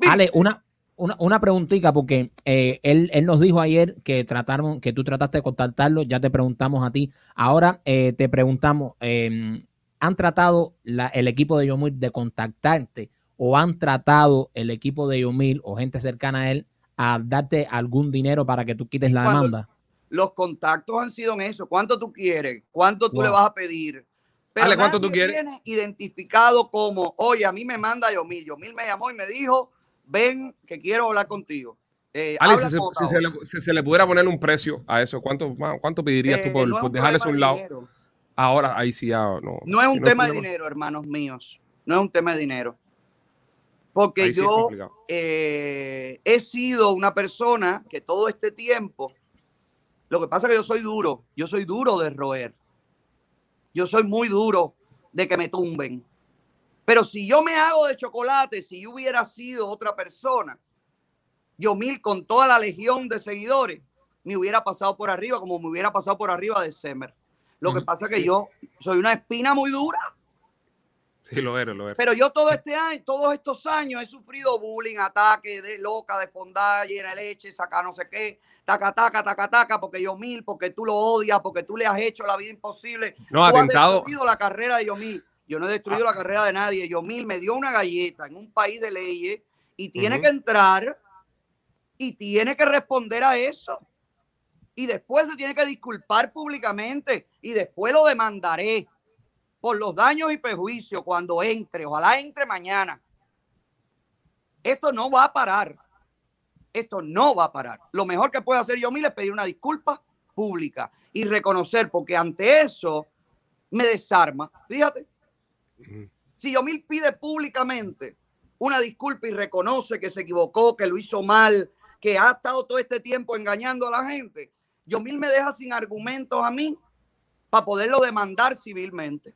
Ale, una, una, una preguntita, porque eh, él, él, nos dijo ayer que trataron, que tú trataste de contactarlo, ya te preguntamos a ti. Ahora eh, te preguntamos, em, ¿han tratado la, el equipo de Yomil de contactarte o han tratado el equipo de Yomil o gente cercana a él a darte algún dinero para que tú quites la demanda? Los contactos han sido en eso. ¿Cuánto tú quieres? ¿Cuánto tú le vas a pedir? Pero ¿cuánto tú quieres? Identificado como, oye, a mí me manda Yomil. Yomil me llamó y me dijo, ven, que quiero hablar contigo. Eh, Ale, si se, le, pudiera poner un precio a eso, ¿cuánto, cuánto pedirías tú eh, por, dejarles un lado? Ahora, ahí sí ya no. No es un tema de dinero, hermanos míos. No es un tema de dinero. Porque yo eh, he sido una persona que todo este tiempo lo que pasa es que yo soy duro, yo soy duro de roer. Yo soy muy duro de que me tumben. Pero si yo me hago de chocolate, si yo hubiera sido otra persona, yo mil con toda la legión de seguidores, me hubiera pasado por arriba como me hubiera pasado por arriba de Semer. Lo que pasa es que yo soy una espina muy dura. Sí, lo eres, lo eres. Pero yo todo este año, todos estos años he sufrido bullying, ataques de loca, de fondalla, llena de leche, saca no sé qué taca, taca, taca, taca, porque Yomil, porque tú lo odias, porque tú le has hecho la vida imposible. No, ha destruido la carrera de Yomil. Yo no he destruido la carrera de nadie. Yomil me dio una galleta en un país de leyes y tiene que entrar y tiene que responder a eso. Y después se tiene que disculpar públicamente y después lo demandaré por los daños y perjuicios cuando entre. Ojalá entre mañana. Esto no va a parar. Esto no va a parar. Lo mejor que puede hacer Yomil es pedir una disculpa pública y reconocer, porque ante eso me desarma. Fíjate, si Yomil pide públicamente una disculpa y reconoce que se equivocó, que lo hizo mal, que ha estado todo este tiempo engañando a la gente, Yomil me deja sin argumentos a mí para poderlo demandar civilmente.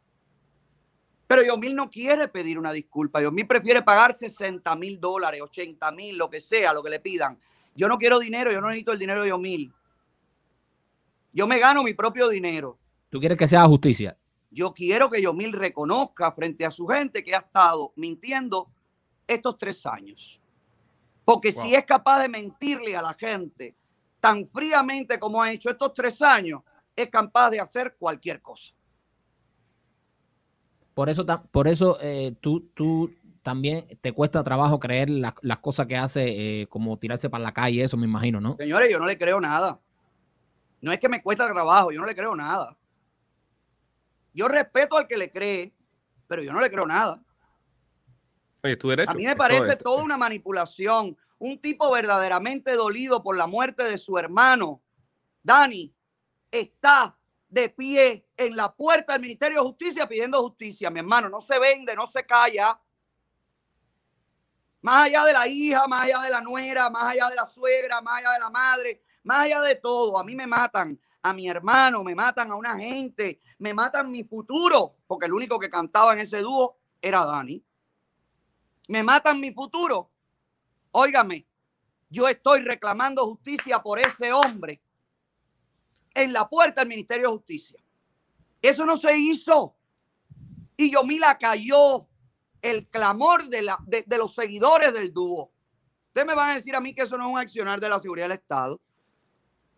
Pero Yomil no quiere pedir una disculpa. Yomil prefiere pagar 60 mil dólares, 80 mil, lo que sea, lo que le pidan. Yo no quiero dinero, yo no necesito el dinero de Yomil. Yo me gano mi propio dinero. ¿Tú quieres que sea justicia? Yo quiero que Yomil reconozca frente a su gente que ha estado mintiendo estos tres años. Porque Wow. si es capaz de mentirle a la gente tan fríamente como ha hecho estos tres años, es capaz de hacer cualquier cosa. Por eso, por eso eh, tú, tú también te cuesta trabajo creer las, las cosas que hace, eh, como tirarse para la calle, eso me imagino, ¿no? Señores, yo no le creo nada. No es que me cuesta trabajo, yo no le creo nada. Yo respeto al que le cree, pero yo no le creo nada. Oye. A mí me parece toda una manipulación. Un tipo verdaderamente dolido por la muerte de su hermano, Dani, está de pie en la puerta del Ministerio de Justicia pidiendo justicia. Mi hermano, no se vende, no se calla. Más allá de la hija, más allá de la nuera, más allá de la suegra, más allá de la madre, más allá de todo. A mí me matan a mi hermano, me matan a una gente, me matan mi futuro, porque el único que cantaba en ese dúo era Dani me matan mi futuro. Óigame, yo estoy reclamando justicia por ese hombre en la puerta del Ministerio de Justicia. Eso no se hizo. Y Yomila cayó el clamor de, la, de, de los seguidores del dúo. Ustedes me van a decir a mí que eso no es un accionar de la seguridad del Estado.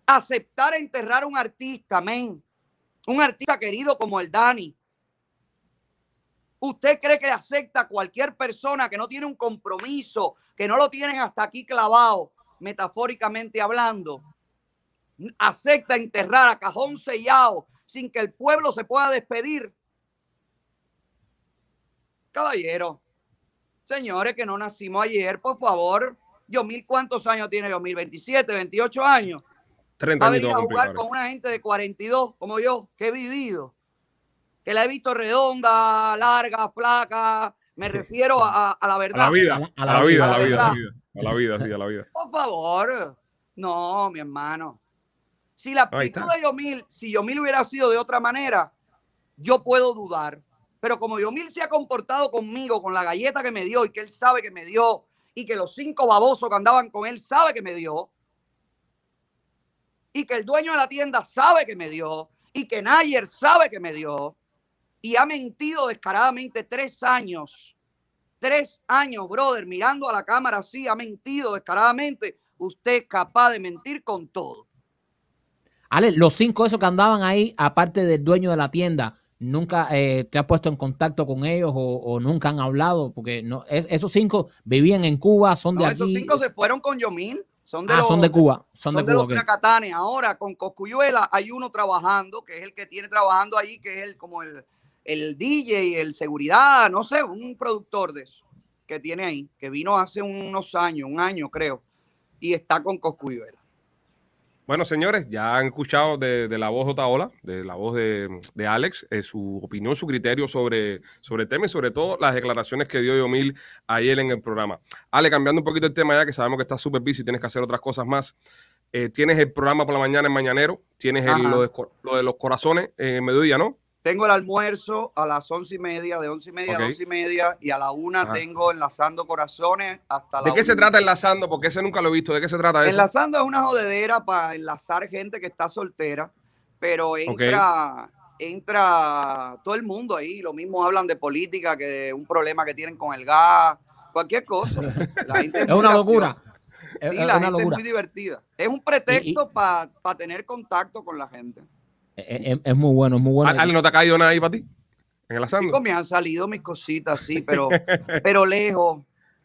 Aceptar enterrar a un artista, men. Un artista querido como el Dani, ¿Usted cree que acepta a cualquier persona que no tiene un compromiso, que no lo tienen hasta aquí clavado, metafóricamente hablando? Acepta enterrar a cajón sellado sin que el pueblo se pueda despedir. Caballero, señores que no nacimos ayer, por favor. Yo mil cuántos años tiene yo, mil 27, 28 años. 30 Va a venir a a jugar con una gente de 42 como yo, que he vivido, que la he visto redonda, larga, flaca. Me refiero a, a la A verdad. la vida, A la- a la vida, a la vida, a la vida. A la vida, sí, a la vida. Por favor. No, mi hermano. Si la actitud de Yomil, si Yomil hubiera sido de otra manera, yo puedo dudar. Pero como Yomil se ha comportado conmigo, con la galleta que me dio y que él sabe que me dio, y que los cinco babosos que andaban con él sabe que me dio, y que el dueño de la tienda sabe que me dio, y que Nayer sabe que me dio, y ha mentido descaradamente tres años. Tres años, brother, mirando a la cámara así, ha mentido descaradamente. Usted es capaz de mentir con todo. Ale, los cinco esos que andaban ahí, aparte del dueño de la tienda, ¿nunca eh, te has puesto en contacto con ellos o, o nunca han hablado? Porque no, es- esos cinco vivían en Cuba, son de aquí. esos cinco se fueron con Yomil. Son de ah, los, son de Cuba, son, Son, de Cuba. los ok. Cracatanes. Ahora con Coscuyuela hay uno trabajando, que es el que tiene trabajando ahí, que es el como el, el DJ, el seguridad, no sé, un productor de eso que tiene ahí, que vino hace unos años, un año creo, y está con Coscuyuela. Bueno, señores, ya han escuchado de, de la voz de Otaola, de la voz de, de Alex, eh, su opinión, su criterio sobre, sobre el tema y sobre todo las declaraciones que dio Yomil ayer en el programa. Ale, cambiando un poquito el tema ya, que sabemos que estás súper busy, tienes que hacer otras cosas más. Eh, tienes el programa por la mañana en Mañanero, tienes el- lo, de, lo de los corazones en mediodía, ¿no? Tengo el almuerzo a las once y media, de once y media a once y media, y a la una Ajá. tengo enlazando corazones hasta la ¿De qué se trata enlazando? Porque ese nunca lo he visto. ¿De qué se trata eso? Enlazando es una jodedera para enlazar gente que está soltera, pero entra, entra todo el mundo ahí. Lo mismo hablan de política, que de un problema que tienen con el gas, cualquier cosa. La gente Es una graciosa. locura. Es, Sí, es la una gente es muy divertida. Es un pretexto para tener contacto con la gente. Es, es- muy bueno, es muy bueno. Ale, ¿no te ha caído nada ahí para ti? En enlazando. Chicos, me han salido mis cositas, sí, pero, pero lejos.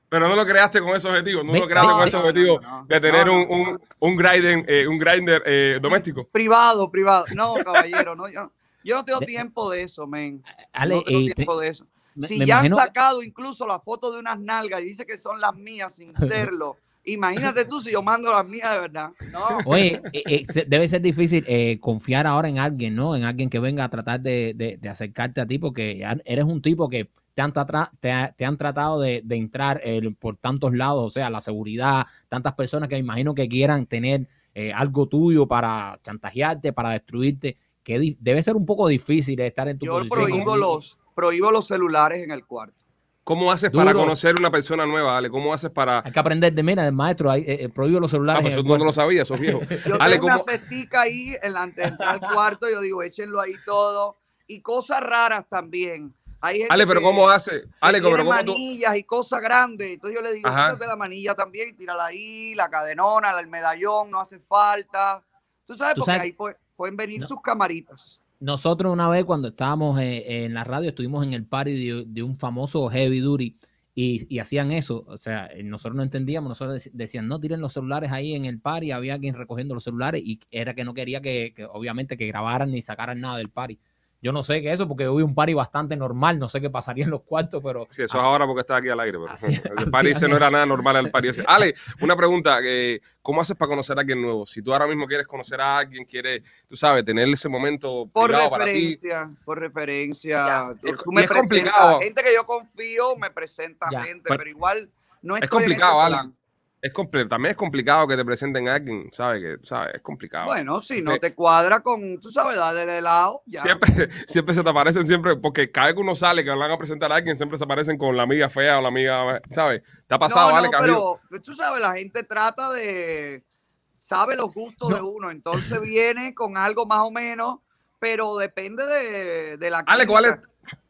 Pero no lo creaste con ese objetivo, no lo creaste no, con ese objetivo no, no. de tener No, no, un, un, un grinder, eh, un grinder eh, doméstico. Privado, privado. No, caballero, no, yo, yo no tengo tiempo de eso, men. Ale, no tengo eh, te- tiempo de eso. me- si me ya imagino- han sacado incluso la foto de unas nalgas y dice que son las mías sin serlo, imagínate tú si yo mando las mías de verdad. No, Oye, eh, eh, debe ser difícil eh, confiar ahora en alguien, ¿no? En alguien que venga a tratar de, de- de acercarte a ti, porque eres un tipo que te han, te, ha- te han tratado de, de entrar eh, por tantos lados, o sea, la seguridad, tantas personas que me imagino que quieran tener eh, algo tuyo para chantajearte, para destruirte, que debe ser un poco difícil estar en tu yo posición. prohíbo los, prohíbo los celulares en el cuarto. ¿Cómo haces para Duro. conocer una persona nueva, Ale? ¿Cómo haces para...? Hay que aprender de, mira, el maestro, hay, eh, eh, prohíbe los Ah, celulares. pues eso el tú no lo sabías, sos viejo. Yo Ale, tengo una ¿cómo- cestica ahí en la, antes de entrar al cuarto, yo digo, échenlo ahí todo. Y cosas raras también. Hay gente Ale, pero que- ¿cómo hace? que Ale, tiene pero ¿cómo tú...? manillas y cosas grandes. Entonces yo le digo, quítate la manilla también y tírala ahí, la cadenona, el medallón, no hace falta. Tú sabes, Tú porque sabes- ahí pu- pueden venir No. sus camaritas. Nosotros una vez cuando estábamos eh, en la radio, estuvimos en el party de, un famoso heavy duty y, hacían eso. O sea, eh, nosotros no entendíamos, nosotros dec- decían, no tiren los celulares ahí en el party, había alguien recogiendo los celulares y era que no quería que, que, obviamente que grabaran ni sacaran nada del party. Yo no sé qué es eso, porque hoy un party bastante normal, no sé qué pasaría en los cuartos, pero Sí, eso así- es ahora porque está aquí al aire. Pero Así- el party ese no era nada normal el party ese. Ale, una pregunta. eh, ¿Cómo haces para conocer a alguien nuevo? Si tú ahora mismo quieres conocer a alguien, quieres, tú sabes, tener ese momento Por privado para ti. referencia, por referencia. Tú, Es- tú y me es presentas, complicado. gente que yo confío me presenta Ya, gente, pero- pero, igual no Es complicado, Ale. Es. También es complicado que te presenten a alguien, ¿sabes? Que, ¿sabes? Es complicado. Bueno, si no te cuadra con, tú sabes, darle el lado, ya. Siempre, siempre se te aparecen, siempre, porque cada vez que uno sale, que van a presentar a alguien, siempre se aparecen con la amiga fea o la amiga, ¿sabes? ¿Te ha pasado, no, Ale? no, pero tú sabes, la gente trata de, sabe los gustos de uno, entonces viene con algo más o menos, pero depende de, de la Ale, ¿cuál es.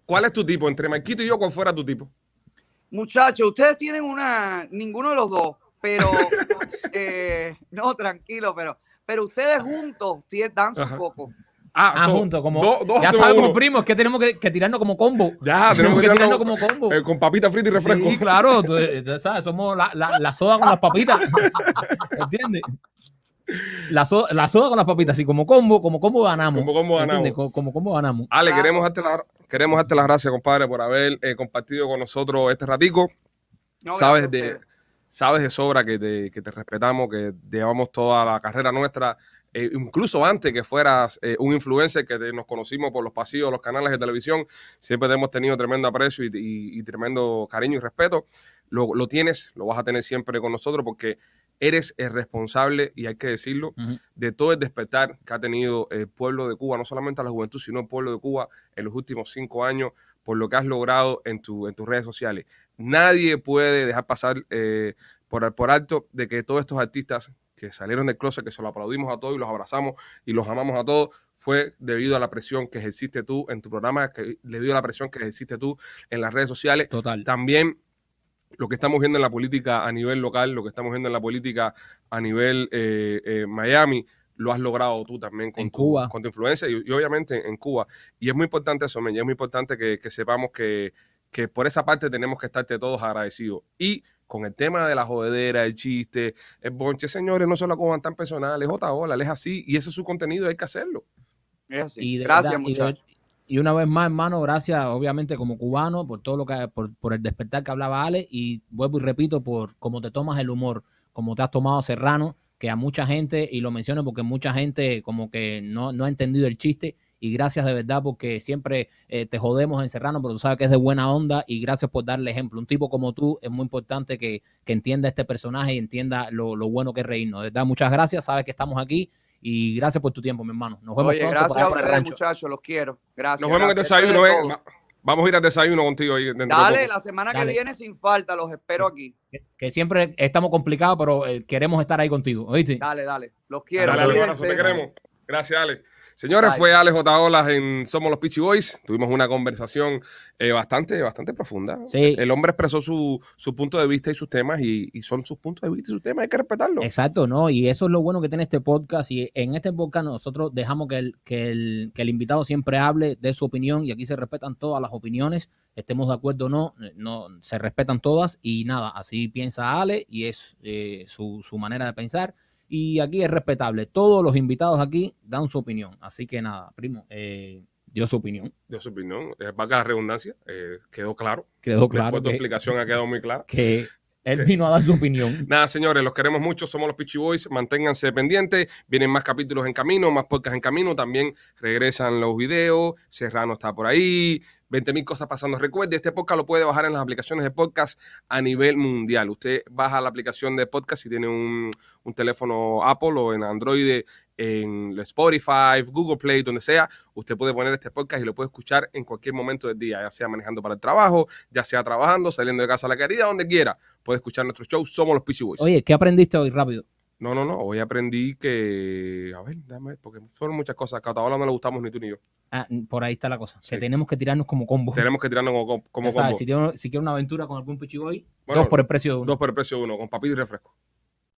¿cuál es tu tipo? Entre Marquito y yo, ¿cuál fuera tu tipo? Muchachos, ustedes tienen una, ninguno de los dos, pero, eh, no, tranquilo, pero, pero ustedes juntos tie- dan su Ajá. coco. Ah, so, juntos, como ya sabemos, uno. primos, que tenemos que, que tirarnos como combo. Ya, tenemos que que tirarnos como combo. eh, con papita frita y refresco. Sí, claro, tú, eh, tú sabes, somos la, la, la soda con las papitas. ¿Entiendes? La, so- la soda con las papitas, así como combo, como combo ganamos. Como combo ganamos. Co- Como combo ganamos. Ale, Claro. queremos darte, la, queremos darte las gracias, compadre, por haber eh, compartido con nosotros este ratico. No, sabes de. Sabes de sobra que te, que te respetamos, que llevamos toda la carrera nuestra, eh, incluso antes que fueras eh, un influencer, que te- nos conocimos por los pasillos, los canales de televisión, siempre te hemos tenido tremendo aprecio y, y- y tremendo cariño y respeto. Lo, lo tienes, lo vas a tener siempre con nosotros porque eres el responsable, y hay que decirlo, de todo el despertar que ha tenido el pueblo de Cuba, no solamente a la juventud, sino el pueblo de Cuba en los últimos cinco años, por lo que has logrado en, tu, en tus redes sociales. Nadie puede dejar pasar eh, por, por alto de que todos estos artistas que salieron del closet, que se lo aplaudimos a todos y los abrazamos y los amamos a todos, fue debido a la presión que ejerciste tú en tu programa, que, debido a la presión que ejerciste tú en las redes sociales Total. también lo que estamos viendo en la política a nivel local, lo que estamos viendo en la política a nivel eh, eh, Miami, lo has logrado tú también con, En tu, Cuba. con tu influencia y, y obviamente en Cuba. Y es muy importante eso, men, y es muy importante que, que sepamos que, que por esa parte tenemos que estarte todos agradecidos. Y con el tema de la jodedera, el chiste, el bonche, señores, no se lo tan personal, es otra ola, es así, y ese es su contenido, hay que hacerlo. Es así. Y de Gracias, verdad, y de- muchachos. Y una vez más, hermano, gracias, obviamente, como cubano, por todo lo que, por, por el despertar que hablaba Ale, y vuelvo y repito, por cómo te tomas el humor, como te has tomado Serrano, que a mucha gente, y lo menciono porque mucha gente como que no, no ha entendido el chiste, y gracias de verdad porque siempre eh, te jodemos en Serrano, pero tú sabes que es de buena onda, y gracias por darle ejemplo. Un tipo como tú es muy importante que, que entienda este personaje y entienda lo, lo bueno que es reírnos. De verdad, muchas gracias, sabes que estamos aquí, y gracias por tu tiempo, mi hermano. Nos vemos Oye, pronto gracias a ustedes, muchachos, los quiero. Gracias. Nos vemos en el gracias. desayuno, Esto es eh. Vamos a ir al desayuno contigo ahí Dale, la semana Dale. que viene sin falta, los espero aquí. que- que siempre estamos complicados, pero eh, queremos estar ahí contigo, ¿oíste? Dale, dale. Los quiero. Dale, abrazo, te queremos. Gracias, Ale. Señores, Bye. fue Ale J. Olas en Somos los Peachy Boys. Tuvimos una conversación eh, bastante, bastante profunda. Sí. El hombre expresó su, su punto de vista y sus temas, y, y son sus puntos de vista y sus temas, hay que respetarlo. Exacto, ¿no? Y eso es lo bueno que tiene este podcast. Y en este podcast nosotros dejamos que el, que el, que el invitado siempre hable de su opinión y aquí se respetan todas las opiniones, estemos de acuerdo o no, no se respetan todas y nada, así piensa Ale y es eh, su, su manera de pensar. Y aquí es respetable. Todos los invitados aquí dan su opinión. Así que nada, primo, eh, dio su opinión. De su opinión, eh, valga la redundancia, eh, quedó claro. Quedó claro Después tu que, explicación ha quedado muy clara. que él vino a dar su opinión. Nada, señores, los queremos mucho. Somos los Peachy Boys. Manténganse pendientes. Vienen más capítulos en camino, más podcasts en camino. También regresan los videos. Serrano está por ahí. 20 mil cosas pasando. Recuerde, este podcast lo puede bajar en las aplicaciones de podcast a nivel mundial. Usted baja la aplicación de podcast si tiene un, un teléfono Apple o en Android, en Spotify, Google Play, donde sea. Usted puede poner este podcast y lo puede escuchar en cualquier momento del día, ya sea manejando para el trabajo, ya sea trabajando, saliendo de casa a la querida, donde quiera. Puede escuchar nuestro show. Somos los Peachy Boys. Oye, ¿qué aprendiste hoy rápido? No, no, no. Hoy aprendí que. A ver, déjame ver, porque fueron muchas cosas. Que a Otaola no le gustamos ni tú ni yo. Ah, por ahí está la cosa. Sí. Que tenemos que tirarnos como combo. Tenemos que tirarnos como, como Ya sabes, combo. si, tiene- si quiere una aventura con algún pichiboy, Bueno, dos por el precio de uno. Dos por el precio de uno, con papito y refresco.